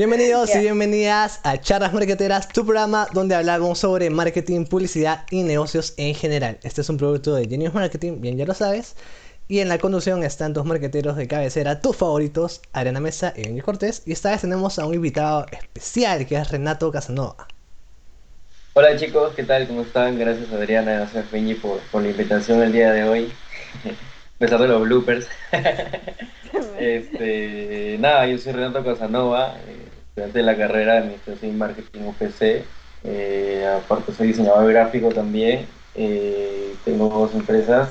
Bienvenidos y bienvenidas a Charlas Marqueteras, tu programa donde hablamos sobre marketing, publicidad y negocios en general. Este es un producto de Genius Marketing, bien ya lo sabes. Y en la conducción están dos marqueteros de cabecera, tus favoritos, Arena Mesa y Benji Cortés. Y esta vez tenemos a un invitado especial que es Renato Casanova. Hola chicos, ¿qué tal? ¿Cómo están? Gracias Adriana, gracias Benji por, por la invitación el día de hoy. A pesar de los bloopers. este, nada, yo soy Renato Casanova, de la carrera de Administración y Marketing UPC. Eh, aparte soy diseñador gráfico también. Eh, tengo dos empresas.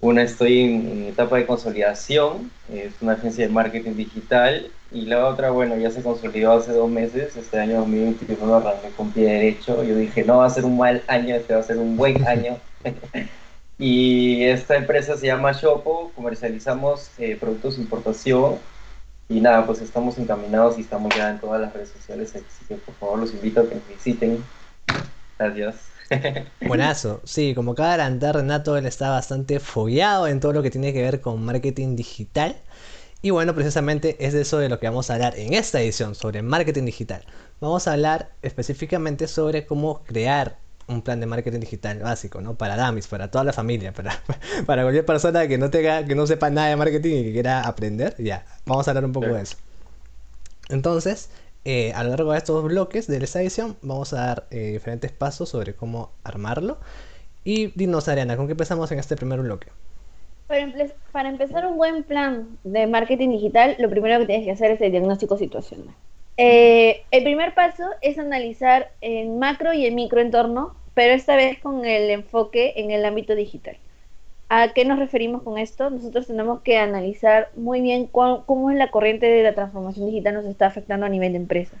Una estoy en, etapa de consolidación, es una agencia de marketing digital. Y la otra, bueno, ya se consolidó hace dos meses, este año 2021 arranqué con pie derecho. Yo dije, no va a ser un mal año, este va a ser un buen año. Y esta empresa se llama Shopo, comercializamos eh, productos de importación y nada, pues estamos encaminados y estamos ya en todas las redes sociales, así que por favor los invito a que nos visiten. Gracias. Buenazo, sí, como cada adelantar Renato, él está bastante fogueado en todo lo que tiene que ver con marketing digital. Y bueno, precisamente es de eso de lo que vamos a hablar en esta edición, sobre marketing digital. Vamos a hablar específicamente sobre cómo crear un plan de marketing digital básico, ¿no? Para Damis, para toda la familia, para, para cualquier persona que no tenga, que no sepa nada de marketing y que quiera aprender, ya, vamos a hablar un poco de eso. Entonces, eh, a lo largo de estos bloques de esta edición, vamos a dar eh, diferentes pasos sobre cómo armarlo. Y dinos, Ariana, ¿con qué empezamos en este primer bloque? Para, empezar un buen plan de marketing digital, lo primero que tienes que hacer es el diagnóstico situacional. Eh, el primer paso es analizar el macro y el microentorno, pero esta vez con el enfoque en el ámbito digital. ¿A qué nos referimos con esto? Nosotros tenemos que analizar muy bien cómo es la corriente de la transformación digital nos está afectando a nivel de empresa.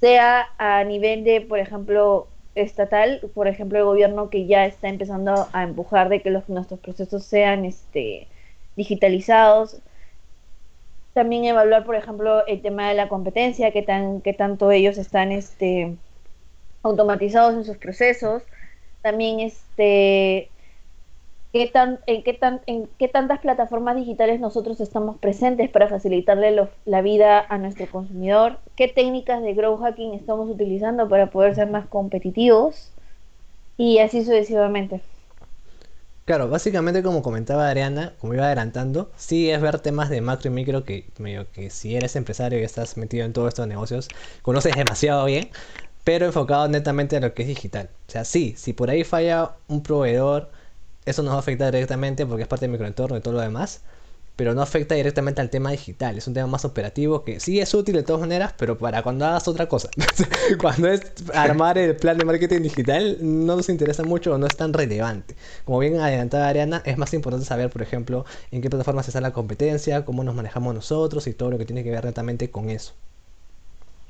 Sea a nivel de, por ejemplo, estatal, por ejemplo, el gobierno que ya está empezando a empujar de que los, nuestros procesos sean este, digitalizados, también evaluar, por ejemplo, el tema de la competencia, que tan, que tanto ellos están este, automatizados en sus procesos. También este, qué tan, en, qué tan, en qué tantas plataformas digitales nosotros estamos presentes para facilitarle la vida a nuestro consumidor, qué técnicas de growth hacking estamos utilizando para poder ser más competitivos y así sucesivamente. Claro, básicamente como comentaba Ariana, como iba adelantando, sí es ver temas de macro y micro que medio que si eres empresario y estás metido en todos estos negocios, conoces demasiado bien, pero enfocado netamente a lo que es digital. O sea, sí, si por ahí falla un proveedor, eso nos va a afectar directamente porque es parte del microentorno y todo lo demás, pero no afecta directamente al tema digital. Es un tema más operativo que sí es útil de todas maneras, pero para cuando hagas otra cosa. cuando es armar el plan de marketing digital, no nos interesa mucho o no es tan relevante. Como bien adelantaba Ariana, es más importante saber, por ejemplo, en qué plataformas está la competencia, cómo nos manejamos nosotros y todo lo que tiene que ver netamente con eso.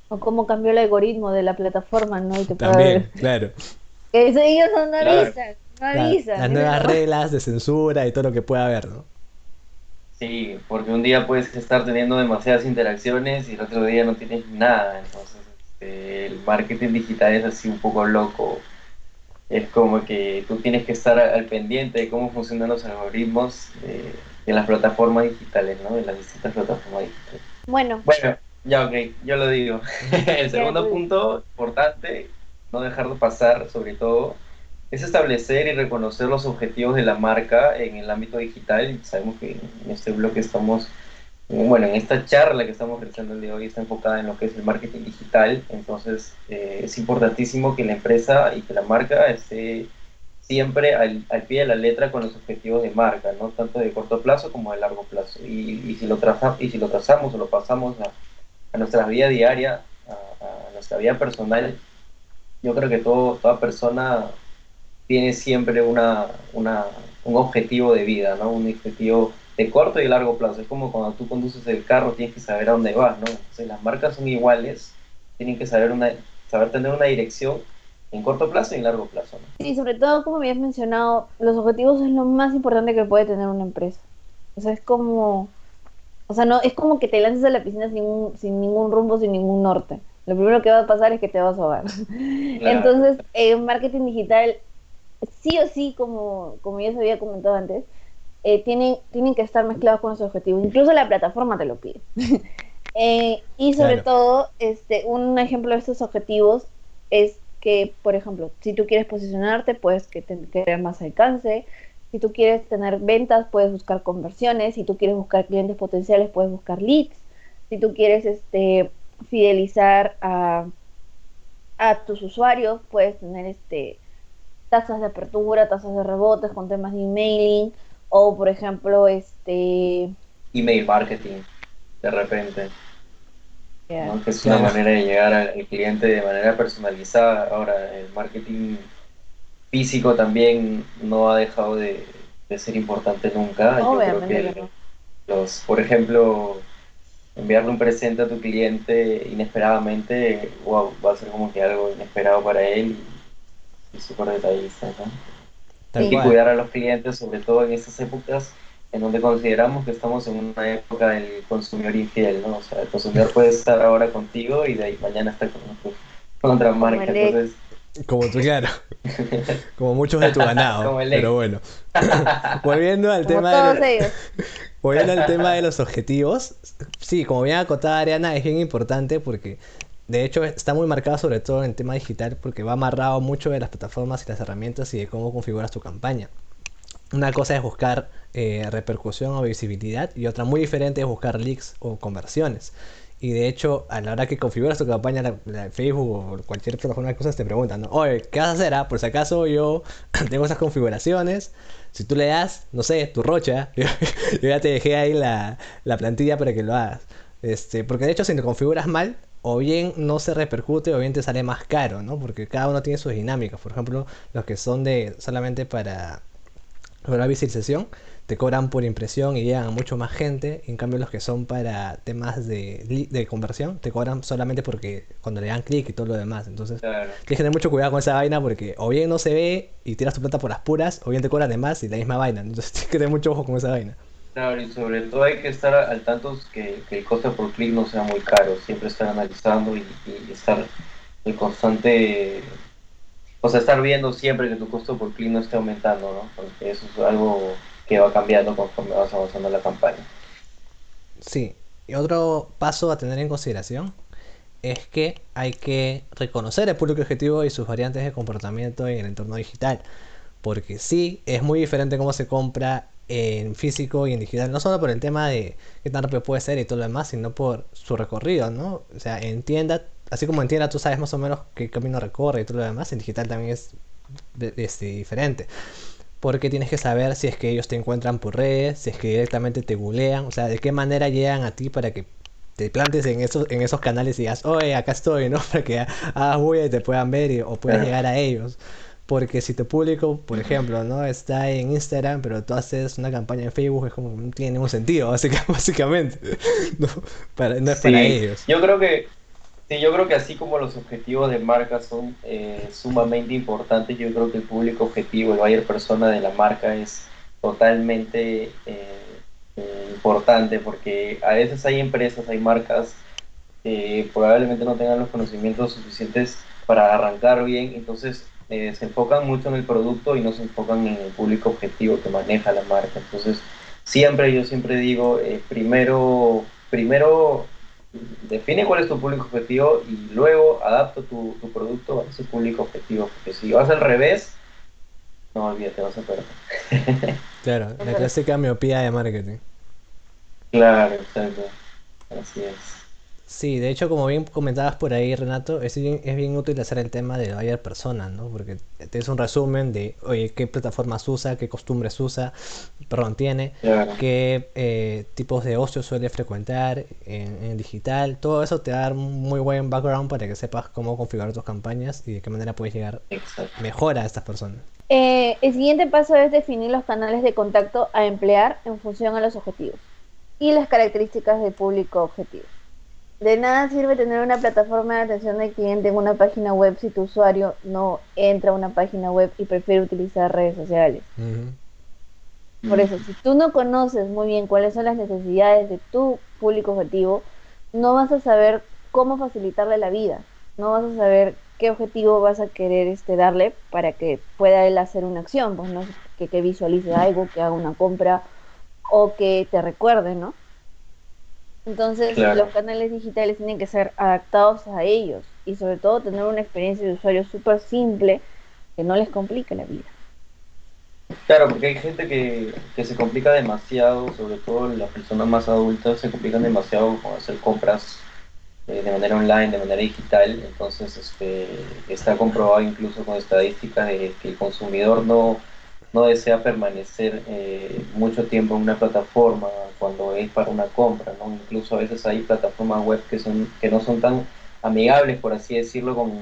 O cómo cambió el algoritmo de la plataforma, ¿no? Y También, claro. Que ellos no avisan, no avisan. las nuevas reglas de censura y todo lo que pueda haber, ¿no? Sí, porque un día puedes estar teniendo demasiadas interacciones y el otro día no tienes nada. Entonces, este, el marketing digital es así un poco loco. Es como que tú tienes que estar al pendiente de cómo funcionan los algoritmos de, las plataformas digitales, ¿no? De las distintas plataformas digitales. Bueno. Bueno, ya ok, yo lo digo. el segundo punto importante, no dejar de pasar, sobre todo, es establecer y reconocer los objetivos de la marca en el ámbito digital. Sabemos que en este bloque estamos, bueno, en esta charla que estamos realizando el día de hoy está enfocada en lo que es el marketing digital. Entonces, eh, es importantísimo que la empresa y que la marca esté siempre al, pie de la letra con los objetivos de marca, ¿no? tanto de corto plazo como de largo plazo. Y, si, lo traza, y si lo trazamos o lo pasamos a, nuestra vida diaria, a, a, nuestra vida personal, yo creo que todo, toda persona tiene siempre una, una, un objetivo de vida, ¿no? Un objetivo de corto y largo plazo. Es como cuando tú conduces el carro, tienes que saber a dónde vas, ¿no? Entonces las marcas son iguales, tienen que saber, una, saber tener una dirección en corto plazo y en largo plazo. ¿no? Sí, sobre todo, como habías mencionado, los objetivos es lo más importante que puede tener una empresa. O sea, es como, o sea, no, es como que te lances a la piscina sin, sin ningún rumbo, sin ningún norte. Lo primero que va a pasar es que te vas a ahogar. Entonces, en marketing digital sí o sí, como, como ya se había comentado antes, eh, tienen, tienen que estar mezclados con los objetivos. Incluso la plataforma te lo pide. Eh, y sobre todo, este, un ejemplo de estos objetivos es que, por ejemplo, si tú quieres posicionarte, puedes que más alcance. Si tú quieres tener ventas, puedes buscar conversiones. Si tú quieres buscar clientes potenciales, puedes buscar leads. Si tú quieres este, fidelizar a, a tus usuarios, puedes tener este, tasas de apertura, tasas de rebotes con temas de emailing o, por ejemplo, este... Email marketing, de repente. Que es una manera de llegar al cliente de manera personalizada. Ahora, el marketing físico también no ha dejado de, ser importante nunca. Yo creo que los, por ejemplo, enviarle un presente a tu cliente inesperadamente, wow, va a ser como que algo inesperado para él y, súper detallista. Hay que cuidar a los clientes, sobre todo en estas épocas en donde consideramos que estamos en una época del consumidor infiel, ¿no? O sea, el consumidor puede estar ahora contigo y de ahí mañana está con, otra marca, entonces... Como tú, claro. Como muchos de tu ganado. pero bueno. volviendo al tema de volviendo al tema de los objetivos. Sí, como bien acotada Ariana, es bien importante porque de hecho está muy marcado sobre todo en tema digital porque va amarrado mucho de las plataformas y las herramientas y de cómo configuras tu campaña. Una cosa es buscar eh, repercusión o visibilidad y otra muy diferente es buscar leaks o conversiones. Y de hecho, a la hora que configuras tu campaña en Facebook o cualquier plataforma de cosas, te preguntan, ¿no? Oye, ¿qué vas a hacer? Ah? Por si acaso yo tengo esas configuraciones. Si tú le das, no sé, tu rocha, yo, ya te dejé ahí la, la, plantilla para que lo hagas. Este, porque de hecho, si te configuras mal, o bien no se repercute o bien te sale más caro, ¿no? Porque cada uno tiene sus dinámicas. Por ejemplo, los que son de solamente para la visualización te cobran por impresión y llegan a mucho más gente. En cambio, los que son para temas de, de conversión te cobran solamente porque cuando le dan clic y todo lo demás. Entonces, tienes que tener mucho cuidado con esa vaina porque o bien no se ve y tiras tu plata por las puras, o bien te cobran de más y la misma vaina. Entonces, tienes que tener mucho ojo con esa vaina. Claro, y sobre todo hay que estar al tanto que, el coste por clic no sea muy caro. Siempre estar analizando y, estar en constante o sea, estar viendo siempre que tu costo por clic no esté aumentando, ¿no? Porque eso es algo que va cambiando conforme vas avanzando la campaña. Sí, y otro paso a tener en consideración es que hay que reconocer el público objetivo y sus variantes de comportamiento en el entorno digital. Porque sí, es muy diferente cómo se compra en físico y en digital, no solo por el tema de qué tan rápido puede ser y todo lo demás, sino por su recorrido, ¿no? O sea, en tienda así como en tienda tú sabes más o menos qué camino recorre y todo lo demás, en digital también es este, diferente. Porque tienes que saber si es que ellos te encuentran por redes, si es que directamente te googlean, o sea, de qué manera llegan a ti para que te plantes en esos, en esos canales y digas, oye, acá estoy, ¿no? Para que hagas bulla y te puedan ver o puedas llegar a ellos. Porque si tu público, por ejemplo, ¿no? Está en Instagram, pero tú haces una campaña en Facebook, es como no tiene ningún sentido, básicamente. no, no es para ellos. Yo creo que Sí, yo creo que así como los objetivos de marca son eh, sumamente importantes, yo creo que el público objetivo, el buyer persona de la marca es totalmente eh, eh, importante porque a veces hay empresas, hay marcas que probablemente no tengan los conocimientos suficientes para arrancar bien, entonces se enfocan mucho en el producto y no se enfocan en el público objetivo que maneja la marca. Entonces, siempre, yo siempre digo, primero, primero define cuál es tu público objetivo y luego adapta tu, producto a ese público objetivo. Porque si vas al revés, no olvídate, vas a perder. claro, la clásica miopía de marketing. Claro, exacto. Así es. Sí, de hecho, como bien comentabas por ahí, Renato, es bien, es bien útil hacer el tema de buyer persona, ¿no? Porque tienes un resumen de, oye, qué plataformas usa, qué costumbres usa, perdón, tiene, qué eh, tipos de ocio suele frecuentar en, digital. Todo eso te da un muy buen background para que sepas cómo configurar tus campañas y de qué manera puedes llegar mejor a estas personas. Eh, el siguiente paso es definir los canales de contacto a emplear en función a los objetivos y las características del público objetivo. De nada sirve tener una plataforma de atención al cliente en una página web si tu usuario no entra a una página web y prefiere utilizar redes sociales. Por eso, si tú no conoces muy bien cuáles son las necesidades de tu público objetivo, no vas a saber cómo facilitarle la vida, no vas a saber qué objetivo vas a querer este, darle para que pueda él hacer una acción, pues, ¿no? que, que visualice algo, que haga una compra o que te recuerde, ¿no? Entonces Claro. los canales digitales tienen que ser adaptados a ellos y sobre todo tener una experiencia de usuario súper simple que no les complique la vida. Claro, porque hay gente que, que se complica demasiado, sobre todo las personas más adultas se complican demasiado con hacer compras eh, de manera online, de manera digital. Entonces, este, está comprobado incluso con estadísticas de que el consumidor no, no desea permanecer eh, mucho tiempo en una plataforma cuando es para una compra, ¿no? Incluso a veces hay plataformas web que, son, que no son tan amigables, por así decirlo, con,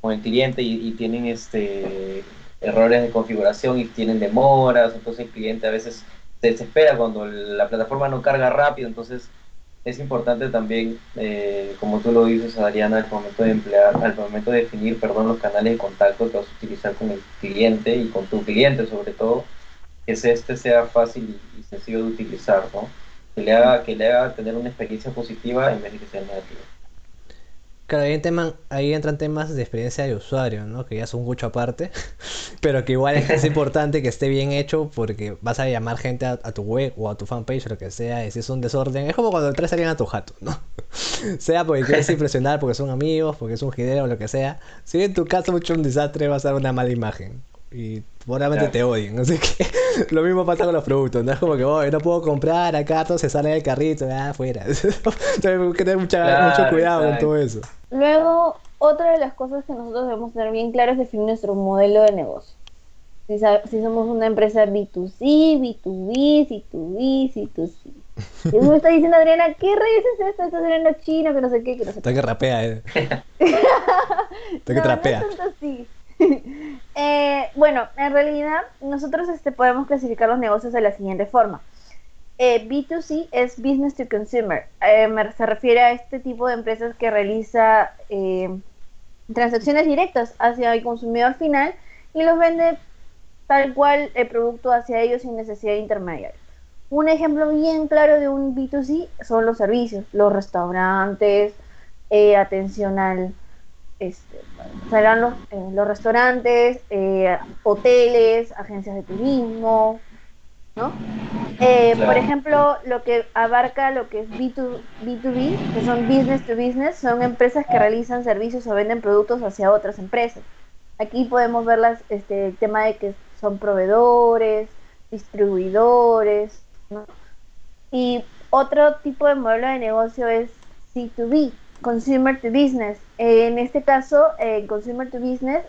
con el cliente y, y tienen este errores de configuración y tienen demoras, entonces el cliente a veces se desespera cuando la plataforma no carga rápido, entonces es importante también, eh, como tú lo dices, Adriana, al momento de emplear, al momento de definir, perdón, los canales de contacto que vas a utilizar con el cliente y con tu cliente sobre todo, que este sea fácil y, y sencillo de utilizar, ¿no? Que le haga, que le haga tener una experiencia positiva en vez de que sea negativa. Claro, ahí, tema- ahí entran temas de experiencia de usuario, ¿no? Que ya son mucho aparte, pero que igual es, es importante que esté bien hecho porque vas a llamar gente a, a tu web o a tu fanpage o lo que sea, y si es un desorden, es como cuando traes a alguien a tu jato, ¿no? sea porque quieres impresionar, porque son amigos, porque es un jidero o lo que sea. Si en tu caso mucho un desastre, vas a dar una mala imagen. Y probablemente Claro. te odien, así que lo mismo pasa con los productos, no es como que, oh, no puedo comprar, acá todo se sale del carrito, ah, fuera. Entonces hay que tener mucha- Claro, mucho cuidado con todo eso. Luego, otra de las cosas que nosotros debemos tener bien claro es definir nuestro modelo de negocio. Si, somos una empresa B2C, B2B, C2B, C2C. Y me está diciendo Adriana, ¿qué reyes es esto? Estás hablando chino, que no sé qué, que no sé Está qué. que rapea, eh. Está que No, trapea. No es tanto así. Eh, bueno, en realidad nosotros este, podemos clasificar los negocios de la siguiente forma. Eh, B2C es Business to Consumer. Eh, se refiere a este tipo de empresas que realiza eh, transacciones directas hacia el consumidor final y los vende tal cual el producto hacia ellos sin necesidad de intermediarios. Un ejemplo bien claro de un B2C son los servicios, los restaurantes, atención al, este, serán los, eh, los restaurantes, eh, hoteles, agencias de turismo, ¿no? Eh, Por ejemplo, lo que abarca lo que es B2, B2B, que son business to business, son empresas que realizan servicios o venden productos hacia otras empresas. Aquí podemos ver las, este, el tema de que son proveedores, distribuidores, ¿no? Y otro tipo de modelo de negocio es C2B, Consumer to Business. Eh, en este caso, eh, Consumer to Business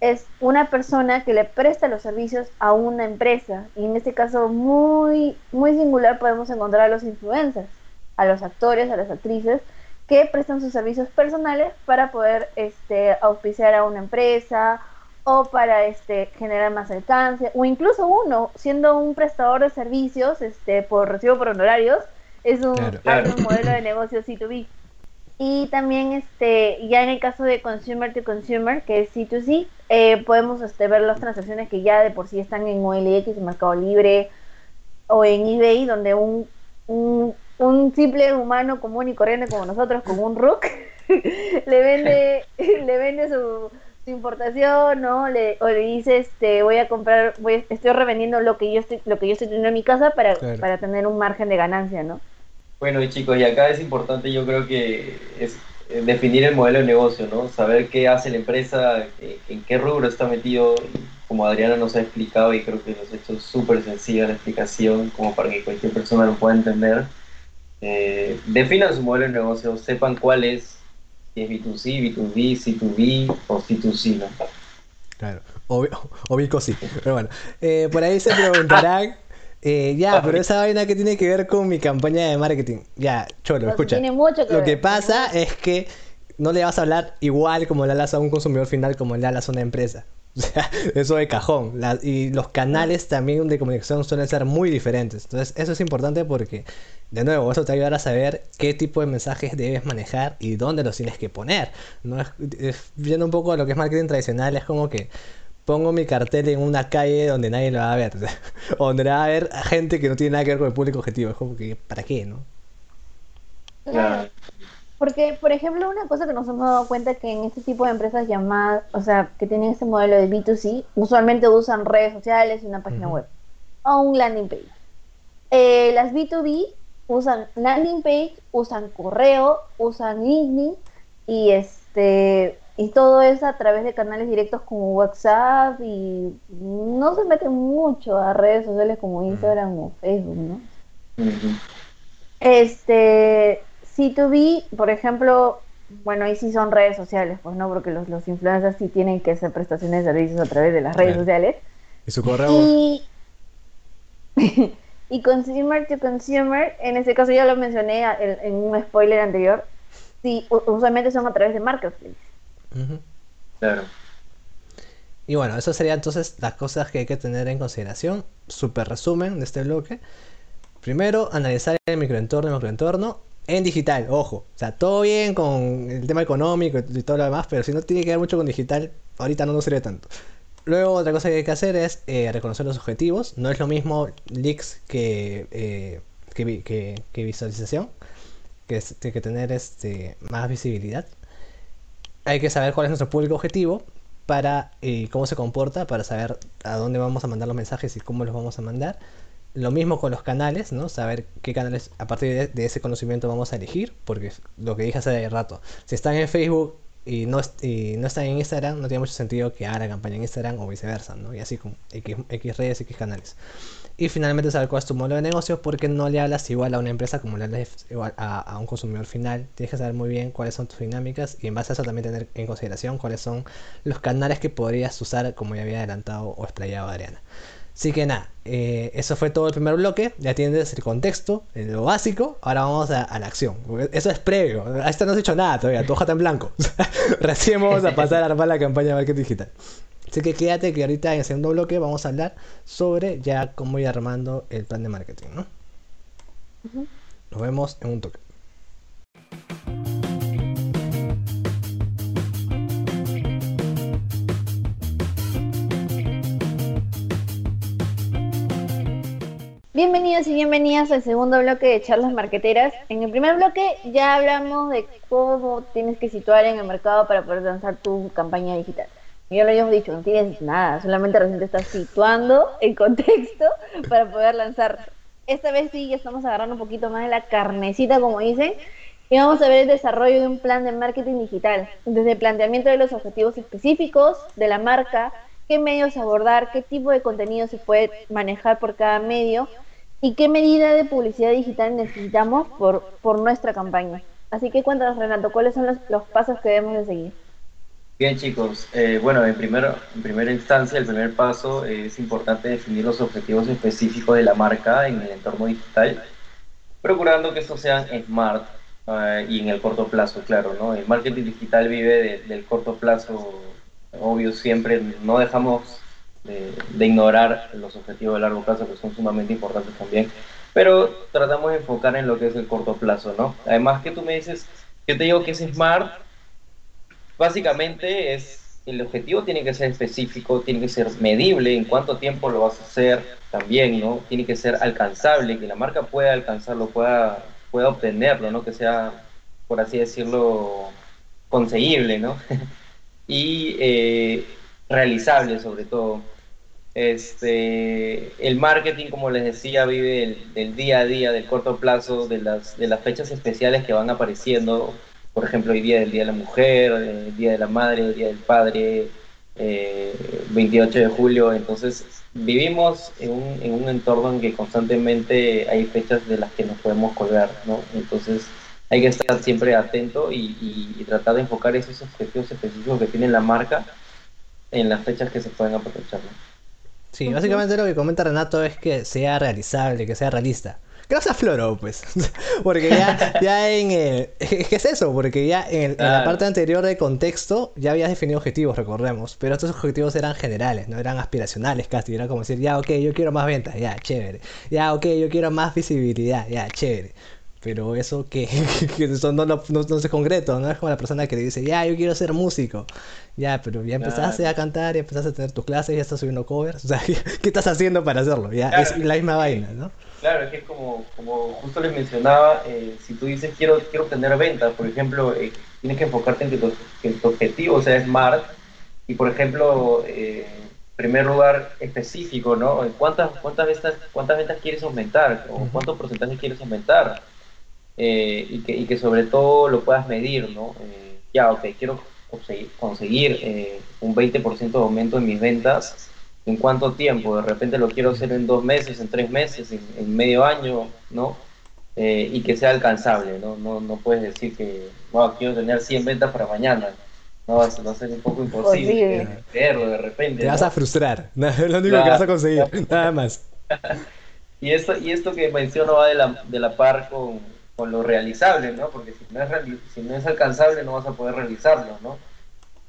es una persona que le presta los servicios a una empresa. Y en este caso, muy, muy singular, podemos encontrar a los influencers, a los actores, a las actrices, que prestan sus servicios personales para poder este, auspiciar a una empresa o para este, generar más alcance, o incluso uno, siendo un prestador de servicios este, por recibo por honorarios, es un, Claro. hay Claro. un modelo de negocio C2B. Y también este, ya en el caso de consumer to consumer, que es C2C, eh, podemos este, ver las transacciones que ya de por sí están en OLX, en Mercado Libre o en eBay, donde un, un, un simple humano común y corriente como nosotros, con un RUC, le vende, le vende su, su importación, ¿no? Le, o le dice, este, voy a comprar, voy, estoy revendiendo lo que yo estoy, lo que yo estoy teniendo en mi casa para, Claro. para tener un margen de ganancia, ¿no? Bueno, y chicos, y acá es importante, yo creo que es eh, definir el modelo de negocio, ¿no? Saber qué hace la empresa, eh, en qué rubro está metido, como Adriana nos ha explicado, y creo que nos ha hecho súper sencilla la explicación, como para que cualquier persona lo pueda entender. Eh, definan su modelo de negocio, sepan cuál es, si es B2C, B2B, C2B o C2C, ¿no? Claro, o, o Vico sí, pero bueno. Eh, por ahí se preguntarán, eh, ya, pero esa vaina que tiene que ver con mi campaña de marketing. Ya, cholo, escucha. tiene mucho que Lo ver, que pasa es que no le vas a hablar igual como le hablas a un consumidor final como le hablas a una empresa. O sea, eso de cajón. La- y los canales también de comunicación suelen ser muy diferentes. Entonces, eso es importante porque, de nuevo, eso te va a ayudar a saber qué tipo de mensajes debes manejar y dónde los tienes que poner. ¿no? Es, es- viendo un poco a lo que es marketing tradicional, es como que pongo mi cartel en una calle donde nadie lo va a ver. o donde va a ver a gente que no tiene nada que ver con el público objetivo. Es como que, ¿para qué, no? Claro. Porque, por ejemplo, una cosa que nos hemos dado cuenta que en este tipo de empresas llamadas, o sea, que tienen este modelo de B2C, usualmente usan redes sociales y una página web o un landing page. Eh, las B2B usan landing page, usan correo, usan LinkedIn y este y todo eso a través de canales directos como WhatsApp y no se meten mucho a redes sociales como Instagram o Facebook, ¿no? Este, si tú vi, por ejemplo, bueno, ahí sí son redes sociales, pues no, porque los, los influencers sí tienen que hacer prestaciones de servicios a través de las redes sociales. Y su correo. Y, y consumer to consumer, en este caso ya lo mencioné en, un spoiler anterior, sí, usualmente son a través de marketplace. Claro. Y bueno, eso sería entonces las cosas que hay que tener en consideración. Super resumen de este bloque. Primero, analizar el microentorno y macroentorno en digital, ojo. O sea, todo bien con el tema económico y todo lo demás, pero si no tiene que ver mucho con digital, ahorita no nos sirve tanto. Luego, otra cosa que hay que hacer es eh, reconocer los objetivos. No es lo mismo leaks que, eh, que, visualización, que tiene que tener este, más visibilidad. Hay que saber cuál es nuestro público objetivo para y cómo se comporta, para saber a dónde vamos a mandar los mensajes y cómo los vamos a mandar. Lo mismo con los canales, ¿no? Saber qué canales a partir de, ese conocimiento vamos a elegir, porque lo que dije hace rato, si están en Facebook y no, y no están en Instagram, no tiene mucho sentido que haga campaña en Instagram o viceversa, ¿no? Y así con X, X redes, X canales. Y finalmente saber cuál es tu modelo de negocio, porque no le hablas igual a una empresa como le hablas igual a, a, un consumidor final. Tienes que saber muy bien cuáles son tus dinámicas y en base a eso también tener en consideración cuáles son los canales que podrías usar, como ya había adelantado o explayado Adriana. Así que nada, eh, eso fue todo el primer bloque. Ya tienes el contexto, lo básico. Ahora vamos a, la acción. Eso es previo. A esta no has hecho nada todavía. Tu hoja está en blanco. Recién vamos a pasar a armar la campaña de marketing digital. Así que quédate que ahorita en el segundo bloque vamos a hablar sobre ya cómo ir armando el plan de marketing. ¿no? Nos vemos en un toque. Bienvenidos y bienvenidas al segundo bloque de charlas marqueteras. En el primer bloque ya hablamos de cómo tienes que situar en el mercado para poder lanzar tu campaña digital. Ya lo habíamos dicho, no tienes nada, solamente recién te estás situando el contexto para poder lanzar. Esta vez sí ya estamos agarrando un poquito más de la carnecita, como dicen, y vamos a ver el desarrollo de un plan de marketing digital, desde el planteamiento de los objetivos específicos de la marca, qué medios abordar, qué tipo de contenido se puede manejar por cada medio y qué medida de publicidad digital necesitamos por, por nuestra campaña. Así que cuéntanos, Renato, ¿cuáles son los, pasos que debemos de seguir? Bien, chicos. Eh, bueno, en, primero, en primera instancia, el primer paso es importante definir los objetivos específicos de la marca en el entorno digital, procurando que estos sean smart eh, y en el corto plazo, claro, ¿no? El marketing digital vive del corto plazo obvio, siempre no dejamos de, ignorar los objetivos de largo plazo, que son sumamente importantes también, pero tratamos de enfocar en lo que es el corto plazo, ¿no? Además que tú me dices, yo te digo que es smart, básicamente es, el objetivo tiene que ser específico, tiene que ser medible, en cuánto tiempo lo vas a hacer también, ¿no? Tiene que ser alcanzable, que la marca pueda alcanzarlo, pueda, pueda obtenerlo, ¿no? Que sea, por así decirlo, conseguible, ¿no? y eh, realizable sobre todo. Este, el marketing, como les decía, vive del, día a día, del corto plazo, de las, de las fechas especiales que van apareciendo. Por ejemplo, hoy día del Día de la Mujer, el Día de la Madre, el Día del Padre, 28 eh, de julio. Entonces, vivimos en un, en un entorno en que constantemente hay fechas de las que nos podemos colgar, ¿no? Entonces, hay que estar siempre atento y, tratar de enfocar esos objetivos específicos que tiene la marca en las fechas que se pueden aprovechar. Sí, básicamente lo que comenta Renato es que sea realizable, que sea realista. Que no sea floro, pues. porque ya, ya en el... ¿Qué es eso? Porque ya en, la parte anterior del contexto ya habías definido objetivos, recordemos. Pero estos objetivos eran generales, no eran aspiracionales casi. Era como decir, ya, ok, yo quiero más ventas, ya, chévere. Ya, ok, yo quiero más visibilidad, ya, chévere. Pero eso que, eso no, no, no, es concreto, no es como la persona que le dice, ya, yo quiero ser músico. Ya, pero ya empezaste a cantar, ya empezaste a tener tus clases, ya estás subiendo covers. O sea, ¿qué estás haciendo para hacerlo? Ya, es la misma vaina, ¿no? Claro, es que como, como justo les mencionaba, eh, si tú dices quiero, quiero obtener ventas, por ejemplo, eh, tienes que enfocarte en que tu, objetivo sea smart y, por ejemplo, eh, primer lugar, específico, ¿no? ¿Cuántas, cuántas, ventas, cuántas ventas quieres aumentar? ¿O cuántos porcentajes quieres aumentar? Eh, y, que, y que sobre todo lo puedas medir, ¿no? Eh, ya, ok, quiero conseguir, conseguir eh, un 20% de aumento en mis ventas. ¿En cuánto tiempo? De repente lo quiero hacer en dos meses, en tres meses, en, medio año, ¿no? y que sea alcanzable, ¿no? No, no puedes decir que, wow, quiero tener 100 ventas para mañana no, va a ser un poco imposible de repente. Te vas a frustrar, es lo único que vas a conseguir, nada más. y, esto, y esto que menciono va de la, de la par con, con lo realizable, ¿no? Porque si no, es si no es alcanzable no vas a poder realizarlo, ¿no?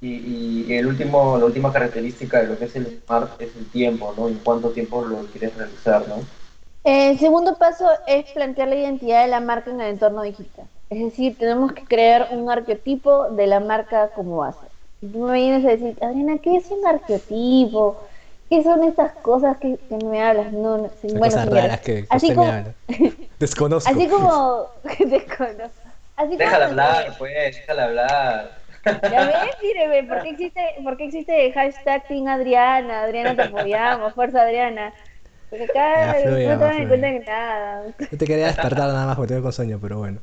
Y, y, el último, la última característica de lo que es el SMART es el tiempo, ¿no? En cuánto tiempo lo quieres realizar, ¿no? El segundo paso es plantear la identidad de la marca en el entorno digital. Es decir, tenemos que crear un arquetipo de la marca como base. Si tú me vienes a decir, Adriana, ¿qué es un arquetipo? ¿Qué son estas cosas que, me hablas? No, no bueno, cosas raras que, así como, me habla. Desconozco. Así como... desconozco. Así déjala hablar, pues, déjala hablar. Ya ves, míreme, ¿por qué existe, por qué existe hashtag Team Adriana? Adriana te apoyamos, fuerza Adriana. Porque acá no te dan cuenta de nada. Yo te quería despertar nada más porque tengo con sueño, pero bueno.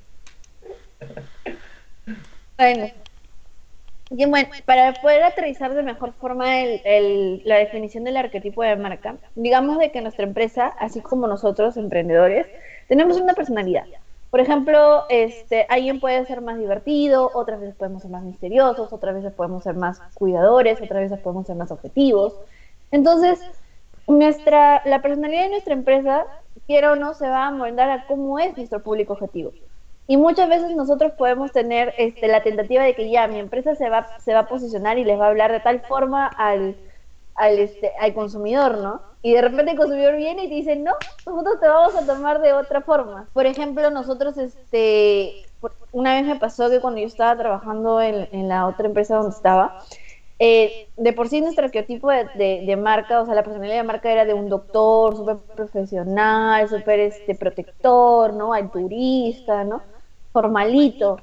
Bueno. bueno, para poder aterrizar de mejor forma el, la definición del arquetipo de marca, digamos de que nuestra empresa, así como nosotros, emprendedores, tenemos una personalidad. Por ejemplo, este, alguien puede ser más divertido, otras veces podemos ser más misteriosos, otras veces podemos ser más cuidadores, otras veces podemos ser más objetivos. Entonces, nuestra, la personalidad de nuestra empresa, quiera o no, se va a moldar a cómo es nuestro público objetivo. Y muchas veces nosotros podemos tener este, la tentativa de que ya mi empresa se va, se va a posicionar y les va a hablar de tal forma al, al, este, al consumidor, ¿no? Y de repente el consumidor viene y te dice, no, nosotros te vamos a tomar de otra forma. Por ejemplo, nosotros, este, una vez me pasó que cuando yo estaba trabajando en, en la otra empresa donde estaba, eh, de por sí nuestro arquetipo de, de, marca, o sea, la personalidad de marca era de un doctor súper profesional, súper este, protector, ¿no? Al turista, ¿no? formalito.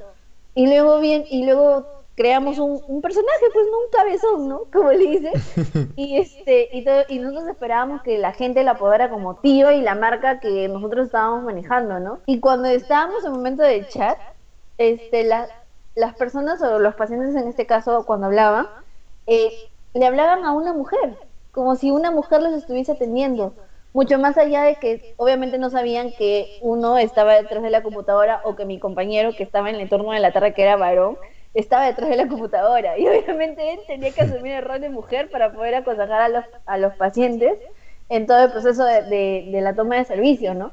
Y luego bien, y luego creamos un, personaje, pues no un cabezón, ¿no? Como le dice. Y este, y, y nosotros esperábamos que la gente la apodara como tío y la marca que nosotros estábamos manejando, ¿no? Y cuando estábamos en el momento del chat, este, las personas o los pacientes en este caso, cuando hablaban, eh, le hablaban a una mujer, como si una mujer les estuviese atendiendo mucho más allá de que obviamente no sabían que uno estaba detrás de la computadora o que mi compañero que estaba en el entorno de la tarde que era varón estaba detrás de la computadora y obviamente él tenía que asumir el rol de mujer para poder aconsejar a los, a los pacientes en todo el proceso de, de, la toma de servicio, ¿no?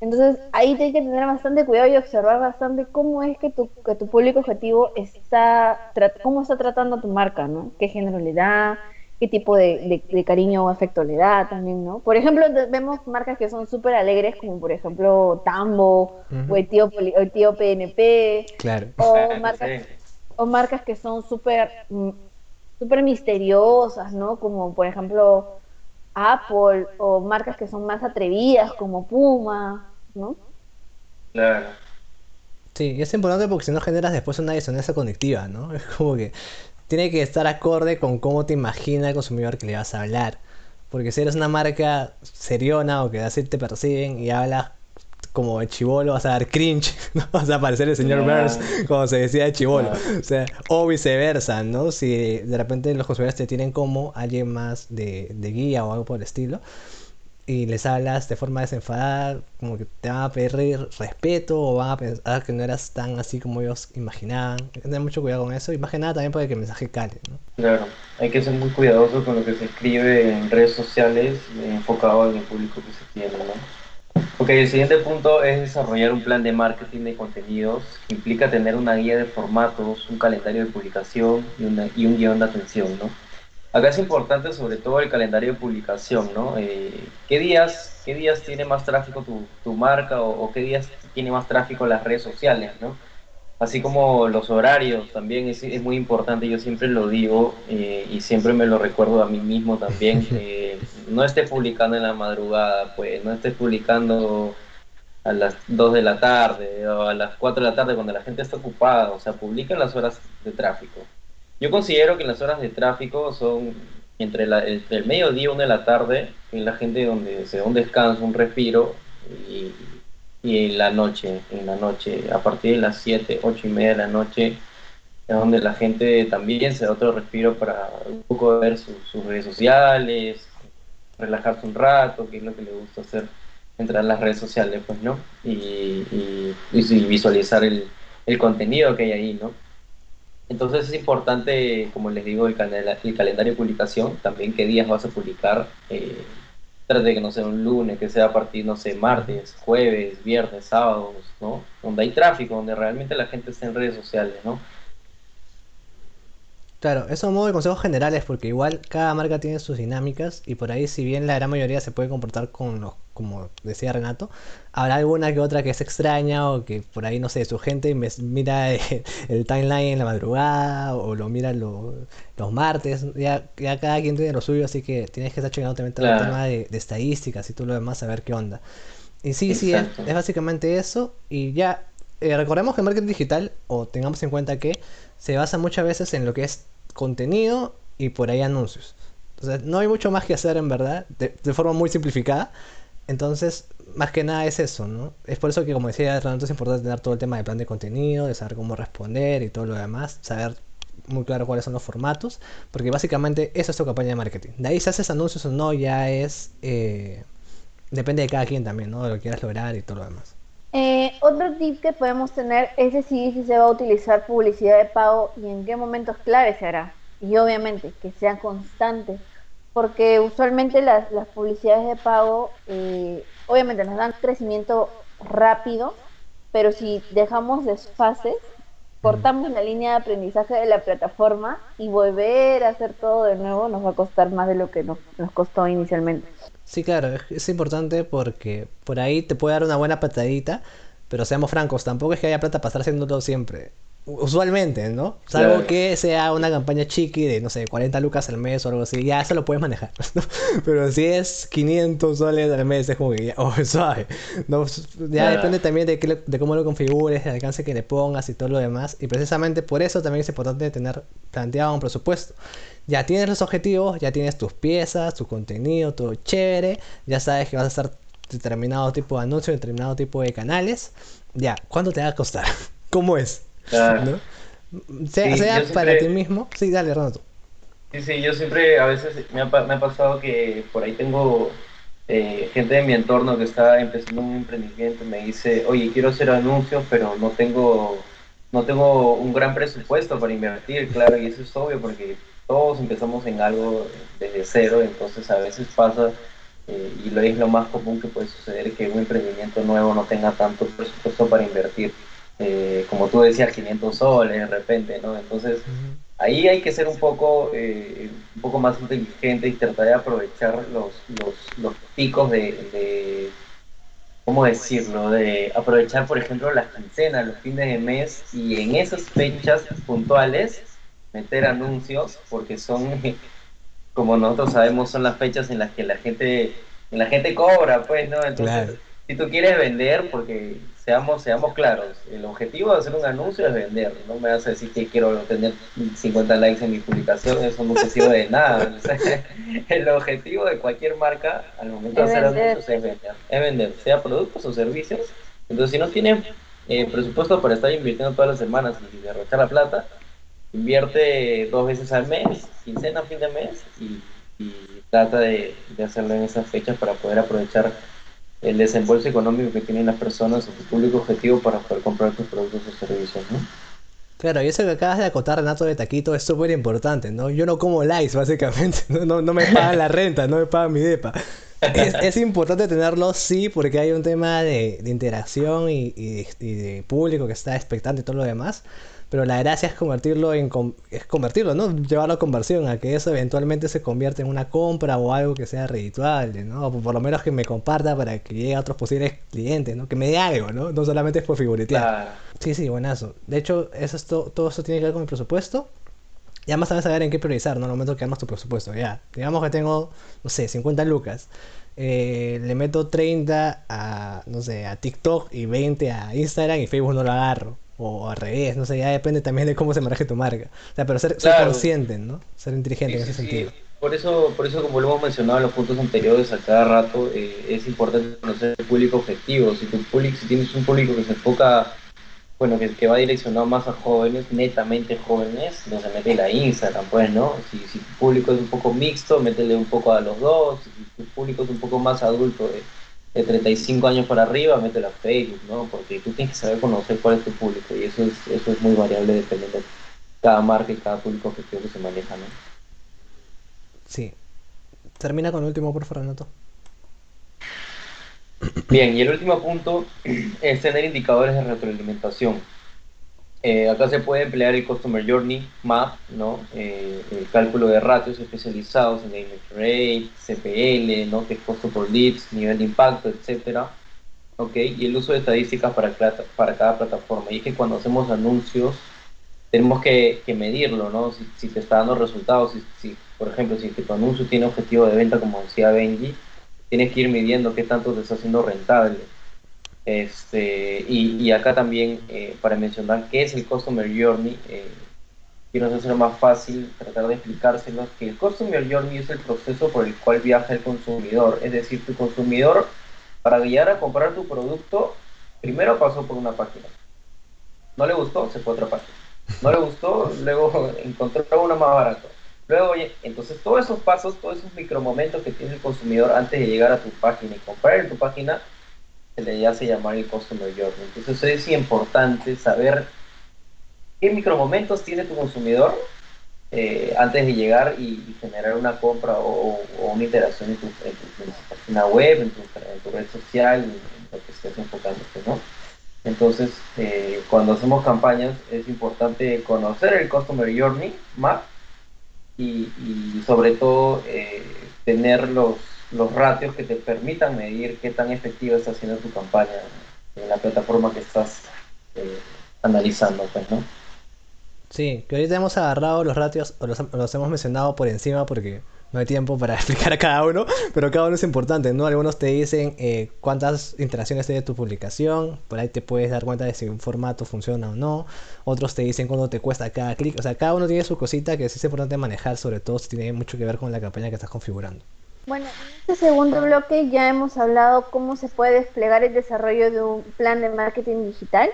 Entonces ahí tienes que tener bastante cuidado y observar bastante cómo es que tu, que tu público objetivo está, cómo está tratando a tu marca, ¿no? ¿Qué género le da? Qué tipo de, cariño o afecto le da también, ¿no? Por ejemplo, vemos marcas que son súper alegres, como por ejemplo Tambo o, el tío, el tío PNP. Claro. O marcas, o marcas que son súper mm, súper misteriosas, ¿no? Como por ejemplo Apple, o marcas que son más atrevidas, como Puma, ¿no? Claro. Sí, y es importante porque si no generas después una disonancia conectiva, ¿no? Es como que tiene que estar acorde con cómo te imagina el consumidor que le vas a hablar. Porque si eres una marca seriona o que así te perciben y hablas como de chivolo, vas a dar cringe, ¿no? Vas a parecer el señor Burns, como se decía de chivolo. O sea, o viceversa, ¿no? Si de repente los consumidores te tienen como alguien más de, de guía o algo por el estilo y les hablas de forma desenfadada, como que te van a pedir respeto o van a pensar que no eras tan así como ellos imaginaban. Hay que tener mucho cuidado con eso y más que nada también para que el mensaje cale. ¿no? Claro, hay que ser muy cuidadoso con lo que se escribe en redes sociales enfocado en el público que se tiene. ¿no? Ok, el siguiente punto es desarrollar un plan de marketing de contenidos que implica tener una guía de formatos, un calendario de publicación y, una, y un guion de atención. ¿no? Acá es importante sobre todo el calendario de publicación, ¿no? Eh, ¿qué, días, ¿Qué días tiene más tráfico tu, tu marca o, qué días tiene más tráfico las redes sociales, ¿no? Así como los horarios también es, es muy importante, yo siempre lo digo eh, y siempre me lo recuerdo a mí mismo también. Eh, no estés publicando en la madrugada, pues, no estés publicando a las 2 de la tarde o a las 4 de la tarde cuando la gente está ocupada, o sea, publica en las horas de tráfico. Yo considero que las horas de tráfico son entre, la, el mediodía y una de la tarde, en la gente donde se da un descanso, un respiro, y, en la noche, en la noche, a partir de las 7, 8 y media de la noche, es donde la gente también se da otro respiro para un poco ver sus redes sociales, relajarse un rato, que es lo que le gusta hacer, entrar en las redes sociales, pues, ¿no? Y, y, visualizar el, el, contenido que hay ahí, ¿no? Entonces es importante, como les digo, el, el calendario de publicación, también qué días vas a publicar. Eh, trate de que no sea un lunes, que sea a partir, no sé, martes, jueves, viernes, sábados, ¿no? Donde hay tráfico, donde realmente la gente está en redes sociales, ¿no? Claro, eso modo de consejos generales porque igual cada marca tiene sus dinámicas y por ahí si bien la gran mayoría se puede comportar con los, como decía Renato, habrá alguna que otra que es extraña o que por ahí no sé, su gente mira el timeline en la madrugada o lo mira los martes, ya, ya cada quien tiene lo suyo, así que tienes que estar checando también todo el tema de, estadísticas y todo lo demás a ver qué onda. Y sí, sí, es, básicamente eso. Y ya eh, recordemos que el marketing digital o tengamos en cuenta que se basa muchas veces en lo que es contenido y por ahí anuncios. Entonces, no hay mucho más que hacer en verdad, de, forma muy simplificada. Entonces, más que nada es eso, ¿no? Es por eso que, como decía Renato, es importante tener todo el tema de plan de contenido, de saber cómo responder y todo lo demás, saber muy claro cuáles son los formatos, porque básicamente esa es tu campaña de marketing. De ahí si haces anuncios o no, ya es. Eh, depende de cada quien también, ¿no? De lo que quieras lograr y todo lo demás. Eh, otro tip que podemos tener es decidir si se va a utilizar publicidad de pago y en qué momentos clave se hará. Y obviamente que sea constante, porque usualmente las, publicidades de pago eh, obviamente nos dan crecimiento rápido, pero si dejamos desfases, cortamos la línea de aprendizaje de la plataforma y volver a hacer todo de nuevo nos va a costar más de lo que nos costó inicialmente. Sí, claro, es, importante porque por ahí te puede dar una buena patadita, pero seamos francos, tampoco es que haya plata para estar haciendo todo siempre. Usualmente, ¿no? Salvo que sea una campaña chiqui de, no sé, 40 lucas al mes o algo así, ya eso lo puedes manejar. Pero si es 500 soles al mes, es como que ya, oh, suave. ¿no? Ya depende también de, de cómo lo configures, el alcance que le pongas y todo lo demás. Y precisamente por eso también es importante tener planteado un presupuesto ya tienes los objetivos, ya tienes tus piezas, tu contenido, todo chévere, ya sabes que vas a hacer determinado tipo de anuncios, determinado tipo de canales. Ya, ¿cuánto te va a costar? ¿Cómo es? Claro. Sea, para ti mismo. Sí, dale, Renato. Sí, sí, yo siempre, a veces me ha, me ha pasado que por ahí tengo eh, gente de mi entorno que está empezando un emprendimiento, me dice, oye, quiero hacer anuncios, pero no tengo, no tengo un gran presupuesto para invertir, claro, y eso es obvio porque todos empezamos en algo desde cero, entonces a veces pasa, eh, y lo es lo más común que puede suceder, que un emprendimiento nuevo no tenga tanto presupuesto para invertir, eh, como tú decías, 500 soles de repente, ¿no? Entonces ahí hay que ser un poco, eh, un poco más inteligente y tratar de aprovechar los, los, los picos de, de, ¿cómo decirlo? De aprovechar, por ejemplo, las quincenas, los fines de mes y en esas fechas puntuales meter anuncios porque son, como nosotros sabemos, son las fechas en las que la gente, en la gente cobra, pues, ¿no? Entonces, si tú quieres vender, porque seamos, seamos claros, el objetivo de hacer un anuncio es vender, no me vas a decir que quiero tener 50 likes en mi publicación, eso no te sirve de nada. el objetivo de cualquier marca al momento de hacer anuncios es vender, es vender, sea productos o servicios. Entonces, si no tienes eh, presupuesto para estar invirtiendo todas las semanas y derrochar la plata, invierte dos veces al mes, quincena, fin de mes, y, trata de, hacerlo en esas fechas para poder aprovechar el desembolso económico que tienen las personas o tu público objetivo para poder comprar tus productos o servicios, ¿no? Claro, y eso que acabas de acotar, Renato de Taquito, es súper importante, ¿no? Yo no como likes, básicamente, no, no, me pagan la renta, no me pagan mi depa. Es, importante tenerlo, sí, porque hay un tema de, interacción y, y, de público que está expectante y todo lo demás pero la gracia es convertirlo en es convertirlo, ¿no? Llevarlo a conversión, a que eso eventualmente se convierta en una compra o algo que sea redituable, ¿no? O por lo menos que me comparta para que llegue a otros posibles clientes, ¿no? Que me dé algo, ¿no? No solamente es por figuretear. Sí, sí, buenazo. De hecho, eso es todo eso tiene que ver con mi presupuesto. Ya más sabes saber en qué priorizar, ¿no? En el momento que armas tu presupuesto, ya. Digamos que tengo, no sé, 50 lucas. Eh, le meto 30 a, no sé, a TikTok y 20 a Instagram y Facebook no lo agarro o al revés, no sé, ya depende también de cómo se maneje tu marca. O sea, pero ser, consciente, ¿no? Ser inteligente en ese sentido. por eso, por eso como lo hemos mencionado en los puntos anteriores a cada rato, eh, es importante conocer el público objetivo. Si tu público, si tienes un público que se enfoca, bueno, que, que va direccionado más a jóvenes, netamente jóvenes, no se mete la Instagram, pues, ¿no? Si, si tu público es un poco mixto, métele un poco a los dos. Si tu público es un poco más adulto, de, de 35 años para arriba, métele a Facebook, ¿no? Porque tú tienes que saber conocer cuál es tu público y eso es, eso es muy variable dependiendo de cada marca y cada público objetivo que se maneja, ¿no? Sí. Termina con el último, por favor, Renato. Bien, y el último punto es tener indicadores de retroalimentación. Eh, acá se puede emplear el Customer Journey Map, ¿no? Eh, el cálculo de ratios especializados en Image Rate, CPL, ¿no? que es costo por leads, nivel de impacto, etcétera. ¿ok? Y el uso de estadísticas para, para cada plataforma. Y es que cuando hacemos anuncios, tenemos que, que medirlo, ¿no? Si, si te está dando resultados, si, si, por ejemplo, si tu anuncio tiene objetivo de venta, como decía Benji, tienes que ir midiendo qué tanto te está haciendo rentable. Este, y, acá también, eh, para mencionar qué es el Customer Journey, eh, quiero hacerlo más fácil, tratar de explicárselos, que el Customer Journey es el proceso por el cual viaja el consumidor, es decir, tu consumidor, para guiar a comprar tu producto, primero pasó por una página. No le gustó, se fue a otra página. No le gustó, luego encontró una más barato. Luego, entonces todos esos pasos, todos esos micromomentos que tiene el consumidor antes de llegar a tu página y comprar en tu página, se le hace llamar el Customer Journey. Entonces es importante saber qué micromomentos tiene tu consumidor eh, antes de llegar y, generar una compra o, una interacción en tu, en tu- página web, en tu, red social, en lo que estés enfocándote, ¿no? Entonces, eh, cuando hacemos campañas es importante conocer el Customer Journey Map y, y sobre todo eh, tener los, los ratios que te permitan medir qué tan efectiva está siendo tu campaña en la plataforma que estás eh, analizando, pues, ¿no? Sí, que ahorita hemos agarrado los ratios, o los, los hemos mencionado por encima porque no hay tiempo para explicar a cada uno, pero cada uno es importante, ¿no? Algunos te dicen eh, cuántas interacciones tiene tu publicación, por ahí te puedes dar cuenta de si un formato funciona o no, otros te dicen cuánto te cuesta cada clic, o sea, cada uno tiene su cosita que es importante manejar, sobre todo si tiene mucho que ver con la campaña que estás configurando. Bueno, en este segundo bloque ya hemos hablado cómo se puede desplegar el desarrollo de un plan de marketing digital.